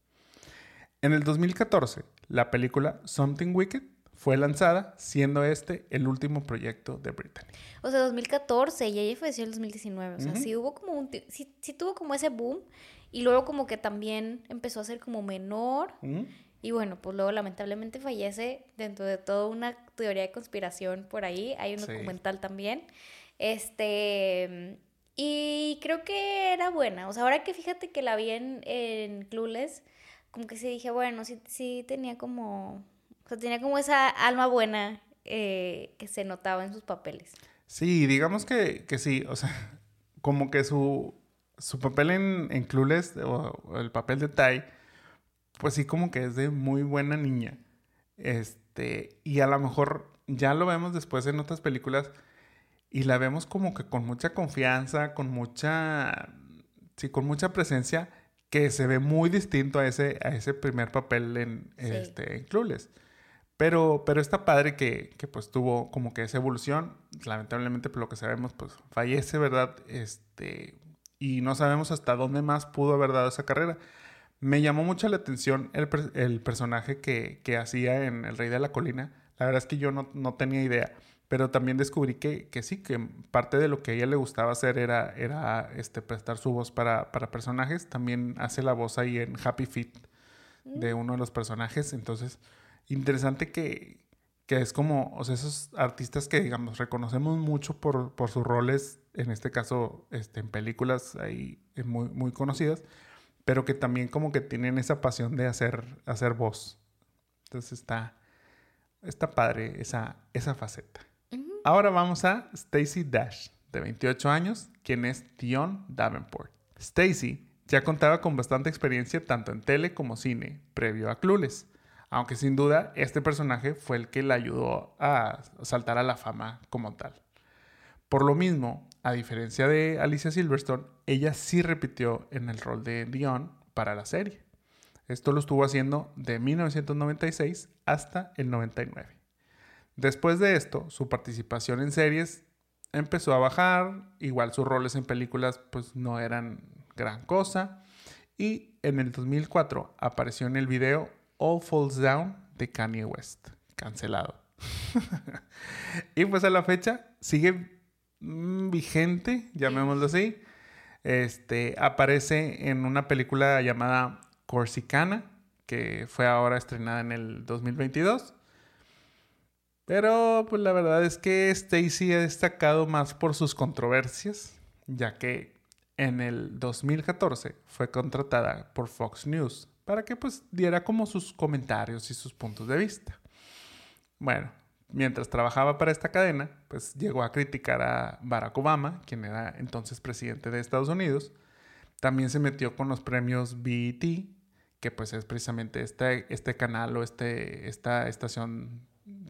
En el 2014, la película Something Wicked fue lanzada, siendo este el último proyecto de Britney.
O sea, 2014 y ella falleció en el 2019. O sea, sí hubo como un... Sí, sí, tuvo como ese boom y luego como que también empezó a ser como menor. Y bueno, pues luego lamentablemente fallece dentro de toda una teoría de conspiración por ahí. Hay un documental también. Este... Y creo que era buena. O sea, ahora que fíjate que la vi en, en Clueless, como que sí dije, bueno, sí, sí tenía como o sea, tenía como esa alma buena eh, que se notaba en sus papeles.
Sí, digamos que, que sí, o sea, como que su, su papel en, en Clueless, o, el papel de Tai, pues sí, como que es de muy buena niña. Este, y a lo mejor ya lo vemos después en otras películas y la vemos como que con mucha confianza, con mucha, sí, con mucha presencia que se ve muy distinto a ese, a ese primer papel en, este, en Clueless. Pero, pero está padre que, que, pues tuvo como que esa evolución. Lamentablemente, por lo que sabemos, pues fallece, ¿verdad? Este, y no sabemos hasta dónde más pudo haber dado esa carrera. Me llamó mucho la atención el, el personaje que, que, hacía en El Rey de la Colina. La verdad es que yo no, no tenía idea. Pero también descubrí que, que, sí, que parte de lo que a ella le gustaba hacer era, era este, prestar su voz para, para personajes. También hace la voz ahí en Happy Feet de mm. uno de los personajes. Entonces, interesante que, que es como, o sea, esos artistas que, digamos, reconocemos mucho por, por sus roles, en este caso, este, en películas ahí eh, muy, muy conocidas, pero que también como que tienen esa pasión de hacer, hacer voz. Entonces está, está padre esa, esa faceta. Ahora vamos a Stacy Dash, de 28 años, quien es Dion Davenport. Stacy ya contaba con bastante experiencia tanto en tele como cine, previo a Clueless aunque sin duda este personaje fue el que le ayudó a saltar a la fama como tal. Por lo mismo, a diferencia de Alicia Silverstone, ella sí repitió en el rol de Dion para la serie. Esto lo estuvo haciendo de 1996 hasta el 99. Después de esto, su participación en series empezó a bajar, igual sus roles en películas pues no eran gran cosa, y en el 2004 apareció en el video All Falls Down de Kanye West. Cancelado. y pues a la fecha sigue mm, vigente, llamémoslo así. Este aparece en una película llamada Corsicana, que fue ahora estrenada en el 2022. Pero pues la verdad es que Stacy ha destacado más por sus controversias, ya que en el 2014 fue contratada por Fox News para que pues diera como sus comentarios y sus puntos de vista. Bueno, mientras trabajaba para esta cadena, pues llegó a criticar a Barack Obama, quien era entonces presidente de Estados Unidos. También se metió con los premios BET, que pues es precisamente este, este canal o este, esta estación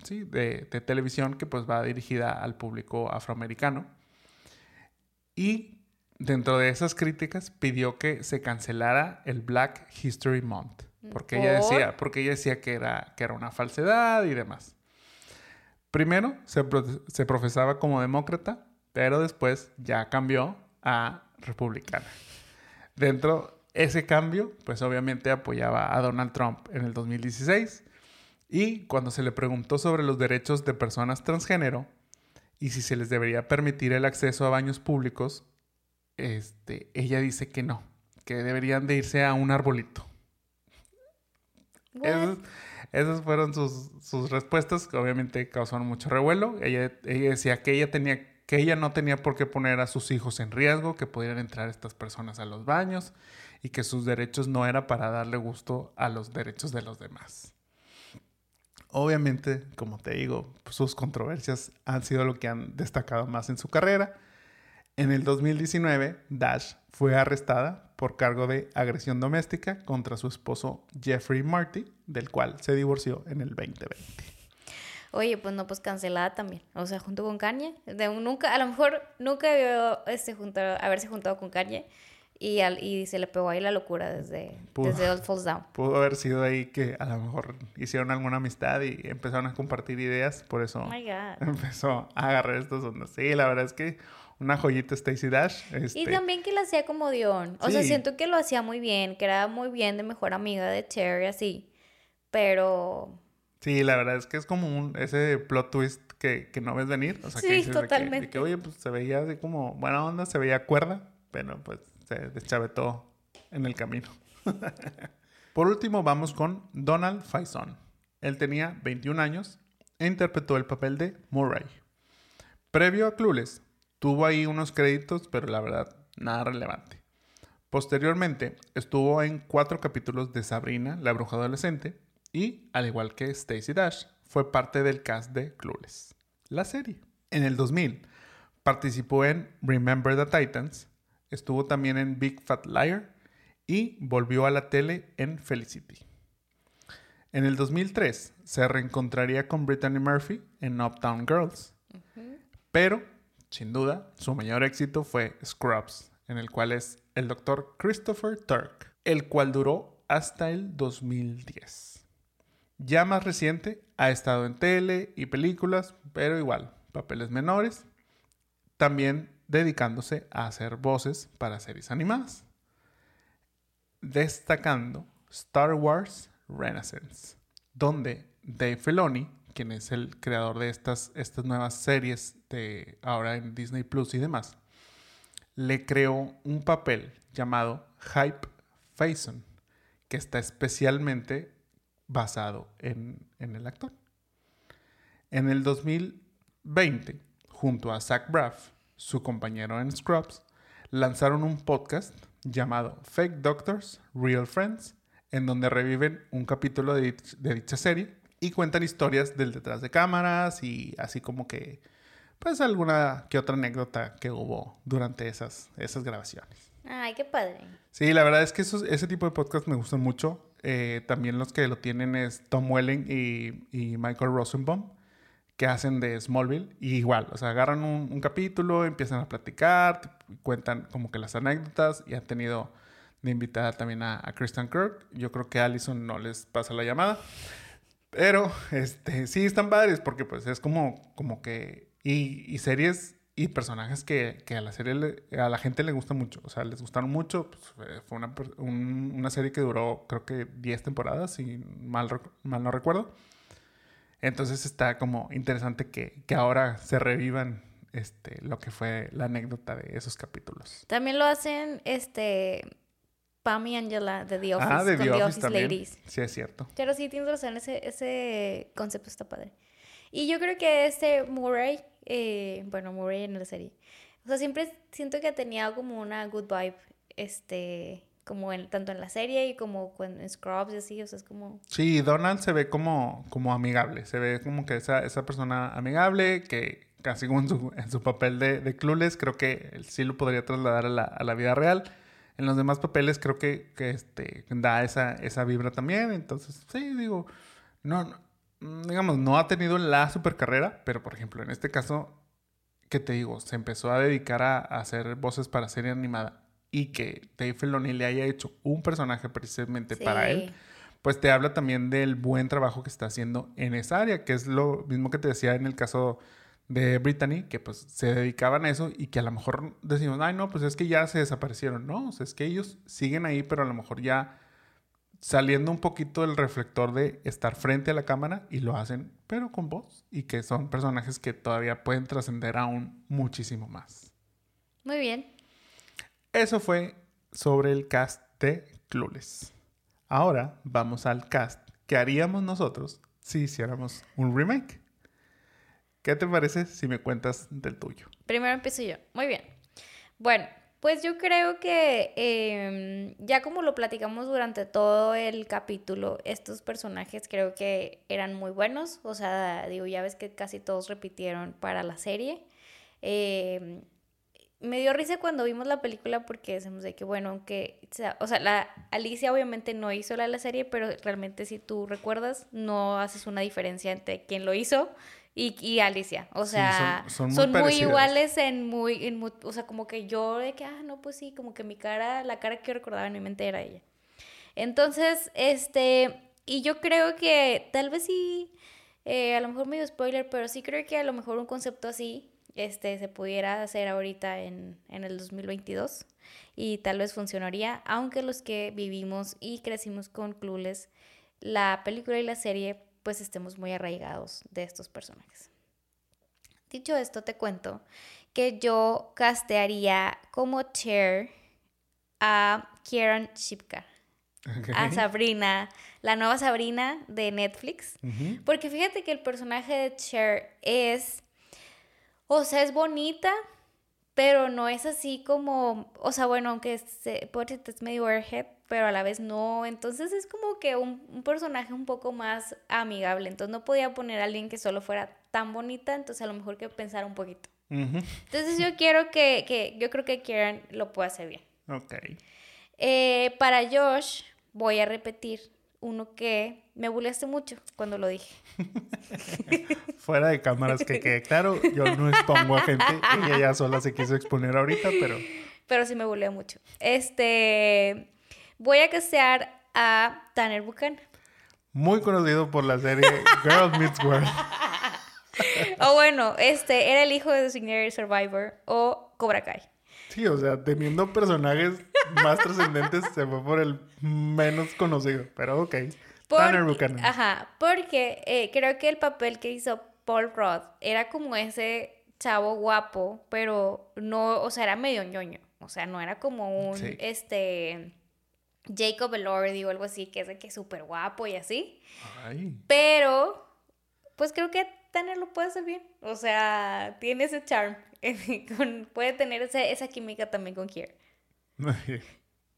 ¿sí? de, de televisión que pues va dirigida al público afroamericano. Y dentro de esas críticas pidió que se cancelara el Black History Month. Porque ella decía, porque ella decía que era, que era una falsedad y demás. Primero se, se profesaba como demócrata, pero después ya cambió a republicana. Dentro ese cambio, pues obviamente apoyaba a Donald Trump en el 2016 y cuando se le preguntó sobre los derechos de personas transgénero y si se les debería permitir el acceso a baños públicos, este, ella dice que no, que deberían de irse a un arbolito. esas fueron sus, sus, respuestas, que obviamente causaron mucho revuelo. Ella, ella decía que ella tenía que ella no tenía por qué poner a sus hijos en riesgo, que pudieran entrar estas personas a los baños y que sus derechos no era para darle gusto a los derechos de los demás. Obviamente, como te digo, sus controversias han sido lo que han destacado más en su carrera. En el 2019, Dash fue arrestada por cargo de agresión doméstica contra su esposo Jeffrey Marty, del cual se divorció en el 2020.
Oye, pues no, pues cancelada también. O sea, junto con Kanye. De nunca, a lo mejor nunca debió este, haberse juntado con Kanye. Y, y se le pegó ahí la locura desde, desde All Falls Down.
Pudo haber sido ahí que a lo mejor hicieron alguna amistad y empezaron a compartir ideas. Por eso oh empezó a agarrar estos ondas. Sí, la verdad es que una joyita Stacy Dash.
Y este también que lo hacía como Dion. O sea, siento que lo hacía muy bien, que era muy bien de mejor amiga de Cherry, así. Pero.
Sí, la verdad es que es como un, ese plot twist que, no ves venir. O sea, sí, totalmente. que, oye, pues se veía así como buena onda, se veía cuerda, pero pues se deschavetó en el camino. Por último, vamos con Donald Faison. Él tenía 21 años e interpretó el papel de Murray. Previo a Clueless, Tuvo ahí unos créditos, pero la verdad, nada relevante. Posteriormente, estuvo en cuatro capítulos de Sabrina, la bruja adolescente, y, al igual que Stacy Dash, fue parte del cast de Clueless, la serie. En el 2000, participó en Remember the Titans, estuvo también en Big Fat Liar y volvió a la tele en Felicity. En el 2003 se reencontraría con Brittany Murphy en Uptown Girls. Pero, sin duda, su mayor éxito fue Scrubs, en el cual es el doctor Christopher Turk, el cual duró hasta el 2010. Ya más reciente, ha estado en tele y películas, pero igual, papeles menores, también dedicándose a hacer voces para series animadas, destacando Star Wars Renaissance, donde Dave Filoni, quien es el creador de estas, estas nuevas series de ahora en Disney Plus y demás, le creó un papel llamado Hype Faison, que está especialmente basado en, en el actor. En el 2020, junto a Zach Braff, su compañero en Scrubs, lanzaron un podcast llamado Fake Doctors, Real Friends, en donde reviven un capítulo de, dicha serie y cuentan historias del detrás de cámaras y así como que, pues alguna que otra anécdota que hubo durante esas, esas grabaciones.
Ay, qué padre.
Sí, la verdad es que ese tipo de podcast me gustan mucho. Eh, también los que lo tienen es Tom Welling y, y Michael Rosenbaum que hacen de Smallville. Y igual, o sea, agarran un, capítulo, empiezan a platicar, cuentan como que las anécdotas y han tenido de invitada también a, a Kristen Kirk. Yo creo que Allison no les pasa la llamada. Pero, este, sí están padres porque pues es como, como que... Y, series y personajes que, a la serie, a la gente le gusta mucho. O sea, les gustaron mucho. Pues, fue una, una, serie que duró creo que 10 temporadas, si mal, mal no recuerdo. Entonces está como interesante que, ahora se revivan este, lo que fue la anécdota de esos capítulos.
También lo hacen este Pam y Angela de The Office. Ah, de The, Office, Ladies.
Sí, es cierto.
Pero sí, tienes razón, ese, ese concepto está padre. Y yo creo que este Murray, eh, bueno, Murray en la serie, o sea, siempre siento que tenía como una good vibe, este, como en, tanto en la serie y como en Scrubs y así, o sea, es como...
Sí, Donald se ve como, como amigable, se ve como que esa, esa persona amigable, que casi como en su, en su papel de, de Clueless, creo que sí lo podría trasladar a la, a la vida real. En los demás papeles creo que, que este, da esa, esa vibra también, entonces, sí, digo, no, digamos, no ha tenido la super carrera, pero por ejemplo, en este caso, ¿qué te digo? Se empezó a dedicar a, a hacer voces para serie animada y que Dave Filoni le haya hecho un personaje precisamente para él, pues te habla también del buen trabajo que está haciendo en esa área, que es lo mismo que te decía en el caso de Brittany, que pues se dedicaban a eso y que a lo mejor decimos, ay no, pues es que ya se desaparecieron, no, o sea, es que ellos siguen ahí, pero a lo mejor ya saliendo un poquito del reflector de estar frente a la cámara y lo hacen, pero con voz, y que son personajes que todavía pueden trascender aún muchísimo más.
Muy bien.
Eso fue sobre el cast de Clueless. Ahora vamos al cast que haríamos nosotros si hiciéramos un remake. ¿Qué te parece si me cuentas del tuyo?
Primero empiezo yo. Muy bien. Bueno, pues yo creo que em, ya como lo platicamos durante todo el capítulo, estos personajes creo que eran muy buenos. O sea, digo, ya ves que casi todos repitieron para la serie. Eh, me dio risa cuando vimos la película porque decimos de que, bueno, aunque, o sea, la Alicia obviamente no hizo la, la serie, pero realmente si tú recuerdas, no haces una diferencia entre quién lo hizo y, y Alicia. O sea, son, muy, iguales en muy, en o sea, como que yo de que, ah, no, pues sí, como que mi cara, la cara que yo recordaba en mi mente era ella. Entonces, este, y yo creo que tal vez sí, eh, a lo mejor medio spoiler, pero sí creo que a lo mejor un concepto así este, se pudiera hacer ahorita en, en el 2022 y tal vez funcionaría, aunque los que vivimos y crecimos con Clueless, la película y la serie, pues estemos muy arraigados de estos personajes. Dicho esto, te cuento que yo castearía como Cher a Kieran Shipka, a Sabrina, la nueva Sabrina de Netflix, porque fíjate que el personaje de Cher es o sea, es bonita, pero no es así como, o sea, bueno, aunque se, es medio airhead, pero a la vez no, entonces es como que un, personaje un poco más amigable, entonces no podía poner a alguien que solo fuera tan bonita, entonces a lo mejor que pensar un poquito. Entonces yo quiero que, que, yo creo que Kieran lo pueda hacer bien.
Ok.
Eh, para Josh voy a repetir uno que me buleaste mucho cuando lo dije.
Fuera de cámaras que quede claro, yo no expongo a gente, ella ya sola se quiso exponer ahorita, pero...
Pero sí me bulea mucho. Este, voy a castear a Tanner Buchanan.
Muy conocido por la serie Girl Meets World.
o bueno, este era el hijo de Designated Survivor o Cobra Kai.
Sí, o sea, teniendo personajes más trascendentes, se fue por el menos conocido, pero ok. Tanner Buchanan.
Ajá, porque eh, creo que el papel que hizo Paul Roth era como ese chavo guapo, pero no, o sea, era medio ñoño. O sea, no era como un, este, Jacob Elordi o algo así, que es de que es súper guapo y así. Ay. Pero, pues creo que Tanner lo puede hacer bien. O sea, tiene ese charm. puede tener esa química también con Kier.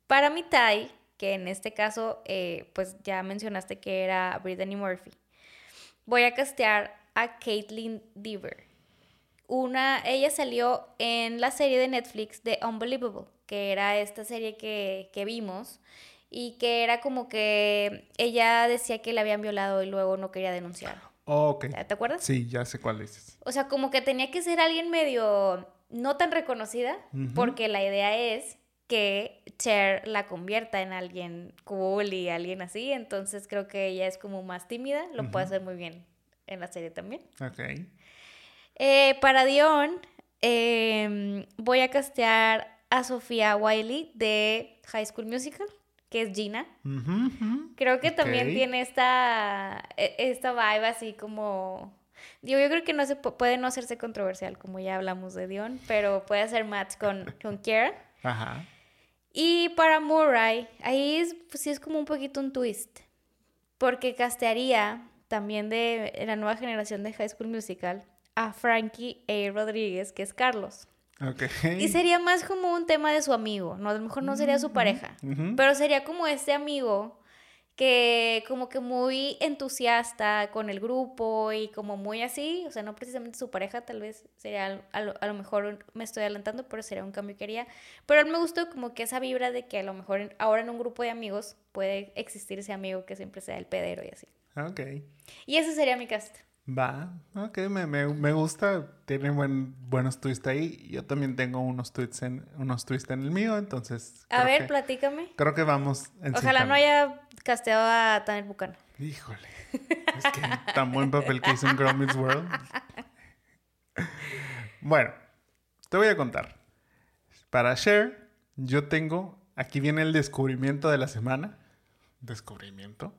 Para mi Tai, que en este caso, eh, pues ya mencionaste que era Brittany Murphy, voy a castear a Caitlin Deaver. Una, ella salió en la serie de Netflix de Unbelievable, que era esta serie que, que vimos y que era como que ella decía que la habían violado y luego no quería denunciar.
ok.
¿Te acuerdas?
Sí, ya sé cuál es.
O sea, como que tenía que ser alguien medio no tan reconocida, porque la idea es que Cher la convierta en alguien cool y alguien así, entonces creo que ella es como más tímida, lo puede hacer muy bien en la serie también.
Ok.
Eh, para Dion, em, voy a castear a Sofía Wiley de High School Musical, que es Gina. Creo que también tiene esta, e, esta vibe así como Digo, yo creo que no se puede no hacerse controversial, como ya hablamos de Dion, pero puede hacer match con, con Kiera. Ajá. Y para Murray, ahí es, pues sí es como un poquito un twist, porque castearía también de la nueva generación de High School Musical a Frankie A. Rodríguez, que es Carlos. Okay. Y sería más como un tema de su amigo, ¿no? A lo mejor no sería su pareja, pero sería como este amigo que como que muy entusiasta con el grupo y como muy así, o sea, no precisamente su pareja, tal vez sería, a lo, mejor me estoy adelantando, pero sería un cambio que haría. Pero a mí me gustó como que esa vibra de que a lo mejor ahora en un grupo de amigos puede existir ese amigo que siempre sea el pedero y así.
Ok.
Y ese sería mi cast.
Va, ok, me, me, me, gusta, tiene buen, buenos twists ahí. Yo también tengo unos tweets en, unos twists en el mío, entonces...
A ver, platícame.
Creo que vamos
en Ojalá no haya casteado a Tanner Buchanan.
Híjole, es que tan buen papel que hizo en Gromits World. bueno, te voy a contar. Para Cher, yo tengo, aquí viene el descubrimiento de la semana. Descubrimiento.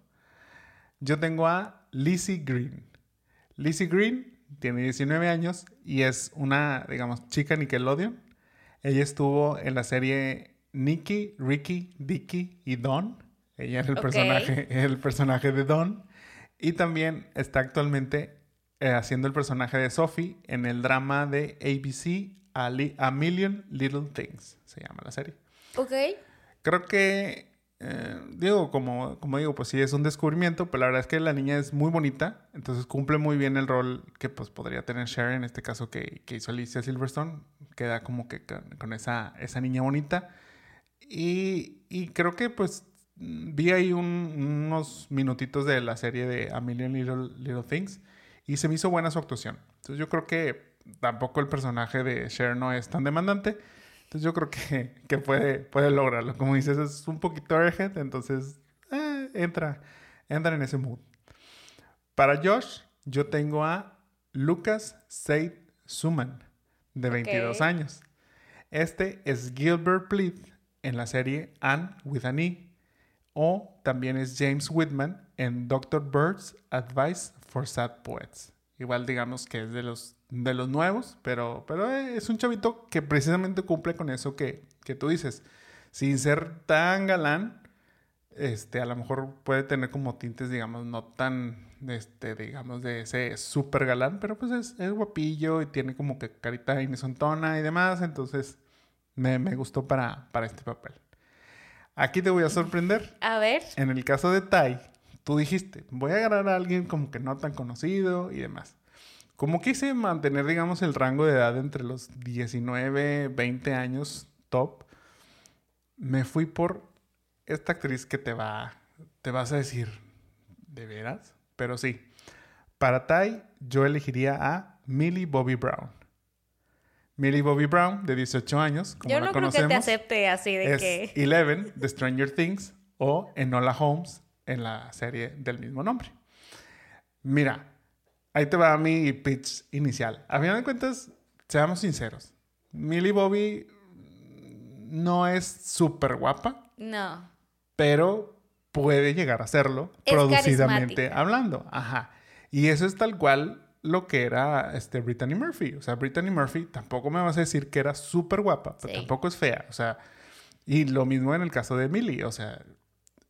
Yo tengo a Lizzie Green. Lizzie Green tiene 19 años y es una, digamos, chica Nickelodeon. Ella estuvo en la serie Nicky, Ricky, Dicky y Don. Ella es el, personaje, el personaje de Don. Y también está actualmente eh, haciendo el personaje de Sophie en el drama de ABC A, Million Little Things, se llama la serie.
Ok.
Creo que eh, digo, como, como digo, pues sí es un descubrimiento, pero la verdad es que la niña es muy bonita, entonces cumple muy bien el rol que pues podría tener Cher en este caso que, que hizo Alicia Silverstone, queda como que con, esa, esa niña bonita. Y, y, creo que pues vi ahí unos minutitos de la serie de A Million Little, Little Things y se me hizo buena su actuación. Entonces yo creo que tampoco el personaje de Cher no es tan demandante. Entonces yo creo que, que puede, puede lograrlo. Como dices, es un poquito airhead, entonces eh, entra, entra en ese mood. Para Josh, yo tengo a Lucas Seid Suman, de 22 años. Este es Gilbert Pleat en la serie Anne with an E. O también es James Whitman en Dr. Bird's Advice for Sad Poets. Igual digamos que es de los de los nuevos, pero, pero eh, es un chavito que precisamente cumple con eso que, que tú dices. Sin ser tan galán, este, a lo mejor puede tener como tintes, digamos, no tan, este, digamos, de ese súper galán, pero pues es, es, guapillo y tiene como que carita inesontona y demás, entonces me, me gustó para, para este papel. Aquí te voy a sorprender.
A ver.
En el caso de Tai, tú dijiste, voy a agarrar a alguien como que no tan conocido y demás. Como quise mantener, digamos, el rango de edad entre los 19, 20 años top, me fui por esta actriz que te va, te vas a decir, ¿de veras? Pero sí. Para Tai, yo elegiría a Millie Bobby Brown. Millie Bobby Brown, de 18 años, como
Yo no creo que te acepte así de
es
que...
Eleven, de Stranger Things, o Enola Holmes, en la serie del mismo nombre. Mira, ahí te va mi pitch inicial. A final de cuentas, seamos sinceros. Millie Bobby no es súper guapa.
No.
Pero puede llegar a serlo, producidamente hablando. Ajá. Y eso es tal cual lo que era este Brittany Murphy. O sea, Brittany Murphy tampoco me vas a decir que era súper guapa, pero tampoco es fea. O sea, y lo mismo en el caso de Millie. O sea,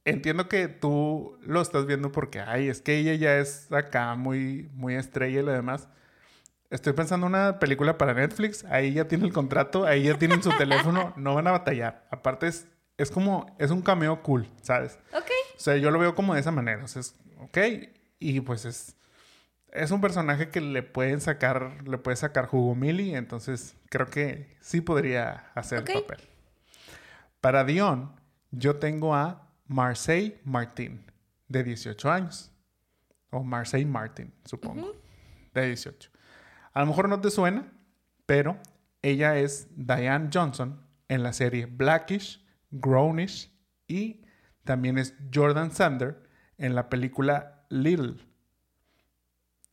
entiendo que tú lo estás viendo porque, ay, es que ella ya es acá muy, muy estrella y lo demás. Estoy pensando en una película para Netflix, ahí ya tiene el contrato, ahí ya tienen su teléfono, no van a batallar. Aparte es es como, es un cameo cool, ¿sabes?
Ok.
O sea, yo lo veo como de esa manera. O sea, es, ok. Y pues es, es un personaje que le pueden sacar, le puede sacar jugo Millie, entonces creo que sí podría hacer el papel. Para Dion, yo tengo a Marseille Martin, de 18 años. O Marseille Martin, supongo. De 18. A lo mejor no te suena, pero ella es Diane Johnson en la serie Blackish Grownish y también es Jordan Sander en la película Little.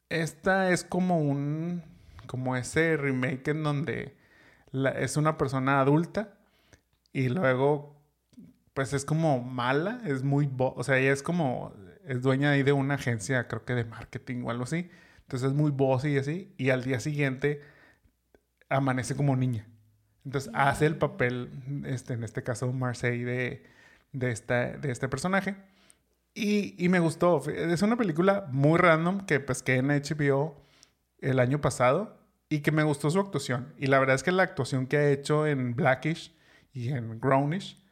Esta es como un, como ese remake en donde es una persona adulta y luego pues es como mala, es muy, o sea, ella es como, es dueña ahí de una agencia, creo que de marketing o algo así. Entonces es muy bossy y así. Y al día siguiente amanece como niña. Entonces hace el papel, este, en este caso Marseille, de, de, esta, de este personaje. Y, y, me gustó. Es una película muy random que que en HBO el año pasado y que me gustó su actuación. Y la verdad es que la actuación que ha hecho en Blackish y en Grownish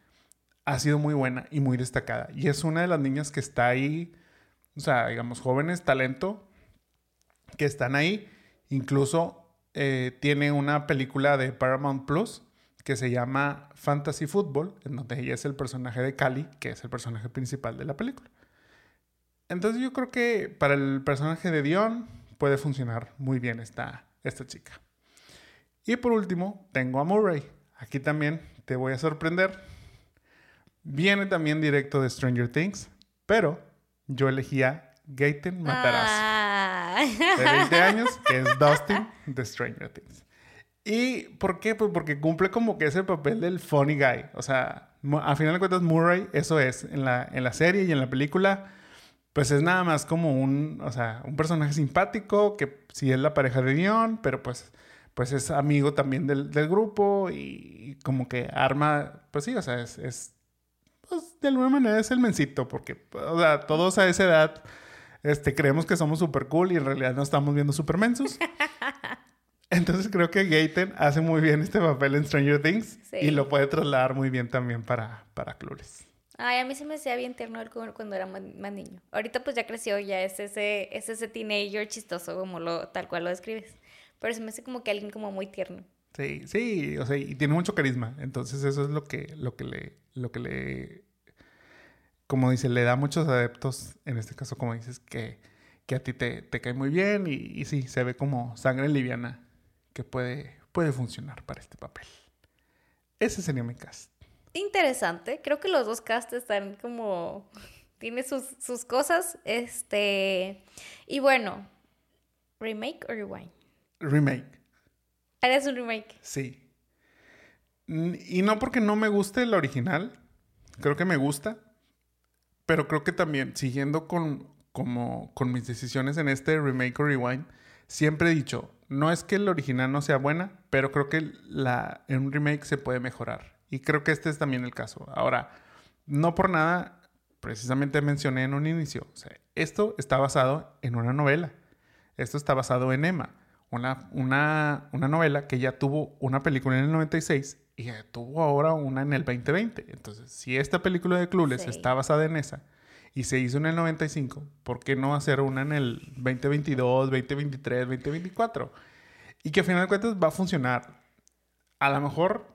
ha sido muy buena y muy destacada. Y es una de las niñas que está ahí, o sea, digamos, jóvenes, talento, que están ahí. Incluso eh, tiene una película de Paramount Plus que se llama Fantasy Football, en donde ella es el personaje de Cali, que es el personaje principal de la película. Entonces yo creo que para el personaje de Dion puede funcionar muy bien esta, esta chica. Y por último, tengo a Murray. Aquí también te voy a sorprender. Viene también directo de Stranger Things, pero yo elegía Gaten Matarazzo. Ah. De 20 años, que es Dustin de Stranger Things. ¿Y por qué? Pues porque cumple como que ese papel del funny guy. O sea, a final de cuentas, Murray, eso es. En la, en la serie y en la película, pues es nada más como un, o sea, un personaje simpático que sí es la pareja de Dion, pero pues, pues es amigo también del, del grupo y, como que arma, pues sí, o sea, es, es de alguna manera es el mencito, porque, o sea, todos a esa edad este, creemos que somos super cool y en realidad no estamos viendo super mensos. Entonces creo que Gaten hace muy bien este papel en Stranger Things y lo puede trasladar muy bien también para, para.
Ay, a mí se me hacía bien tierno cuando era más, niño. Ahorita pues ya creció, ya es ese, es ese teenager chistoso como lo, tal cual lo describes. Pero se me hace como que alguien como muy tierno.
Sí, sí, o sea, y tiene mucho carisma. Entonces eso es lo que, lo que le, lo que le como dice, le da muchos adeptos, en este caso, como dices, que, que a ti te, te cae muy bien y, y, sí, se ve como sangre liviana que puede, puede funcionar para este papel. Ese sería mi cast.
Interesante. Creo que los dos casts están como... Tiene sus, sus cosas. Este... Y bueno, ¿remake o rewind?
Remake.
¿Eres un remake?
Sí. Y no porque no me guste el original. Creo que me gusta pero creo que también, siguiendo con, como, con mis decisiones en este remake o rewind, siempre he dicho, no es que el original no sea buena, pero creo que la, en un remake se puede mejorar. Y creo que este es también el caso. Ahora, no por nada, precisamente mencioné en un inicio, esto está basado en una novela. Esto está basado en Emma, una, una, una novela que ya tuvo una película en el 96 y tuvo ahora una en el 2020. Entonces, si esta película de Clueless está basada en esa y se hizo en el 95, ¿por qué no hacer una en el 2022, 2023, 2024? Y que al final de cuentas va a funcionar. A lo mejor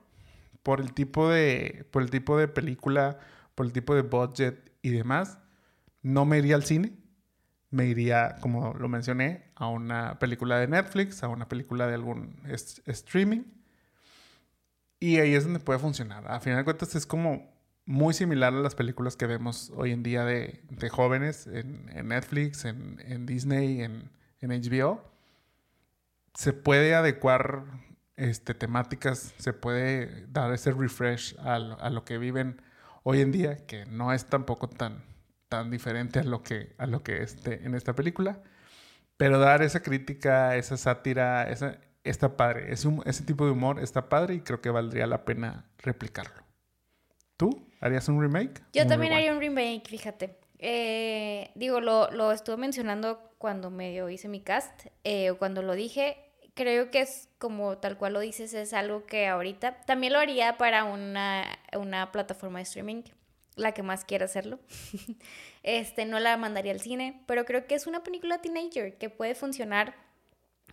por el tipo de, por el tipo de película, por el tipo de budget y demás, no me iría al cine, me iría, como lo mencioné, a una película de Netflix, a una película de algún streaming. Y ahí es donde puede funcionar. A final de cuentas es como muy similar a las películas que vemos hoy en día de, jóvenes en, Netflix, en, Disney, en, HBO. Se puede adecuar este, temáticas, se puede dar ese refresh a, a lo que viven hoy en día, que no es tampoco tan, tan diferente a lo que, a lo que esté en esta película. Pero dar esa crítica, esa sátira, esa, está padre. Ese, ese tipo de humor está padre y creo que valdría la pena replicarlo. ¿Tú harías un remake?
Yo también haría un remake, fíjate. Eh, digo, lo, lo, estuve mencionando cuando medio hice mi cast, eh, cuando lo dije. Creo que es como tal cual lo dices, es algo que ahorita también lo haría para una, una plataforma de streaming la que más quiera hacerlo. este, no la mandaría al cine, pero creo que es una película teenager que puede funcionar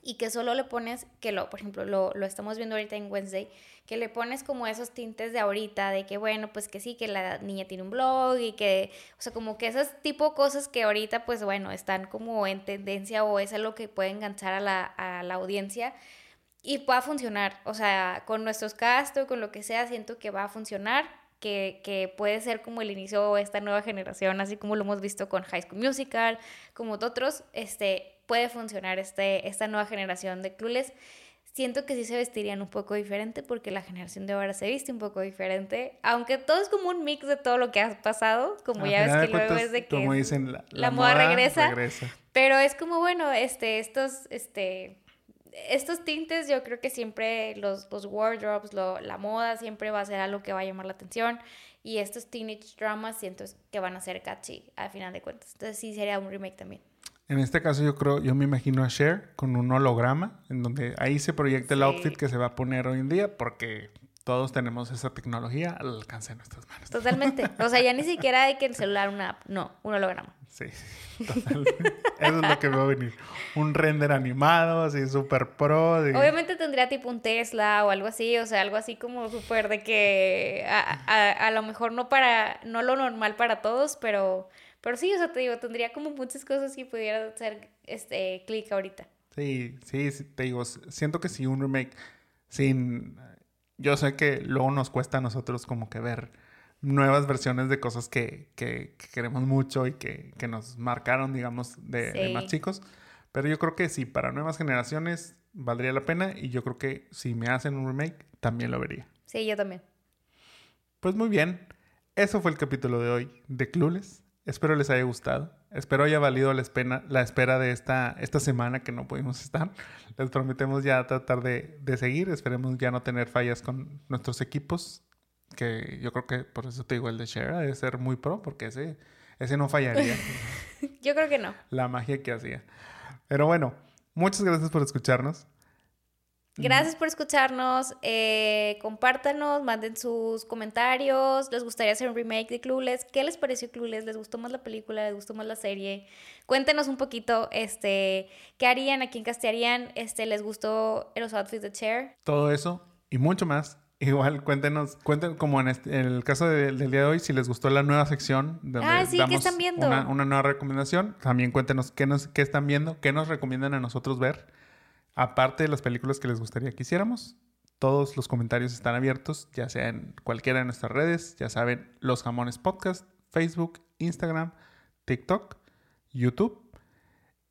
y que solo le pones, que lo, por ejemplo, lo, lo, estamos viendo ahorita en Wednesday, que le pones como esos tintes de ahorita, de que bueno, pues que sí, que la niña tiene un blog y que, o sea, como que esas tipo cosas que ahorita, pues bueno, están como en tendencia o es algo que puede enganchar a la, a la audiencia y pueda funcionar, o sea, con nuestros castos, con lo que sea, siento que va a funcionar que, puede ser como el inicio de esta nueva generación, así como lo hemos visto con High School Musical, como otros, este, puede funcionar este, esta nueva generación de clules. Siento que sí se vestirían un poco diferente porque la generación de ahora se viste un poco diferente, aunque todo es como un mix de todo lo que ha pasado, como ya ves que luego es de que
como dicen,
la, moda, regresa, regresa, pero es como bueno, este, estos, este, estos tintes yo creo que siempre los, los wardrobes, la moda siempre va a ser algo que va a llamar la atención y estos teenage dramas siento que van a ser catchy al final de cuentas. Entonces sí sería un remake también.
En este caso yo creo, yo me imagino a Cher con un holograma en donde ahí se proyecta el outfit que se va a poner hoy en día porque todos tenemos esa tecnología al alcance de nuestras manos.
Totalmente. O sea, ya ni siquiera hay que el celular una app, no, un holograma.
Sí, totalmente. Eso es lo que veo venir. Un render animado, así súper pro.
Obviamente tendría tipo un Tesla o algo así, o sea, algo así como súper de que a, a, lo mejor no para, no lo normal para todos, pero, pero sí, o sea, te digo, tendría como muchas cosas que pudiera hacer este clic ahorita.
Sí, sí, sí, te digo, siento que si un remake sin yo sé que luego nos cuesta a nosotros como que ver nuevas versiones de cosas que, queremos mucho y que, nos marcaron, digamos, de, más chicos. Pero yo creo que sí, para nuevas generaciones valdría la pena y yo creo que si me hacen un remake, también lo vería.
Sí, yo también.
Pues muy bien, eso fue el capítulo de hoy de Clueless. Espero les haya gustado. Espero haya valido la espera, la espera de esta, esta semana que no pudimos estar. Les prometemos ya tratar de, de, seguir. Esperemos ya no tener fallas con nuestros equipos. Que yo creo que por eso te digo el de Share debe ser muy pro, porque ese, ese no fallaría.
yo creo que no.
La magia que hacía. Pero bueno, muchas gracias por escucharnos.
Gracias por escucharnos. Eh, compártanos, manden sus comentarios. ¿Les gustaría hacer un remake de Clueless? ¿Qué les pareció Clueless? ¿Les gustó más la película? ¿Les gustó más la serie? Cuéntenos un poquito, este, ¿qué harían? ¿A quién castearían? Este, ¿Les gustó los outfits de Cher?
Todo eso y mucho más. Igual, cuéntenos, cuéntenos como en, este, el caso del día de hoy, si les gustó la nueva sección donde
ah, sí, ¿qué están viendo?
Una, una, nueva recomendación. También cuéntenos qué, nos, qué están viendo, qué nos recomiendan a nosotros ver Aparte de las películas que les gustaría que hiciéramos, todos los comentarios están abiertos, ya sea en cualquiera de nuestras redes, ya saben, Los Jamones Podcast, Facebook, Instagram, TikTok, YouTube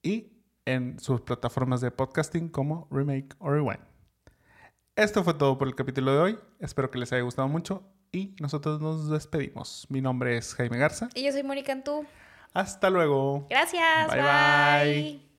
y en sus plataformas de podcasting como Remake o Rewind. Esto fue todo por el capítulo de hoy. Espero que les haya gustado mucho y nosotros nos despedimos. Mi nombre es Jaime Garza.
Y yo soy Mónica Antú.
Hasta luego.
Gracias.
bye. bye.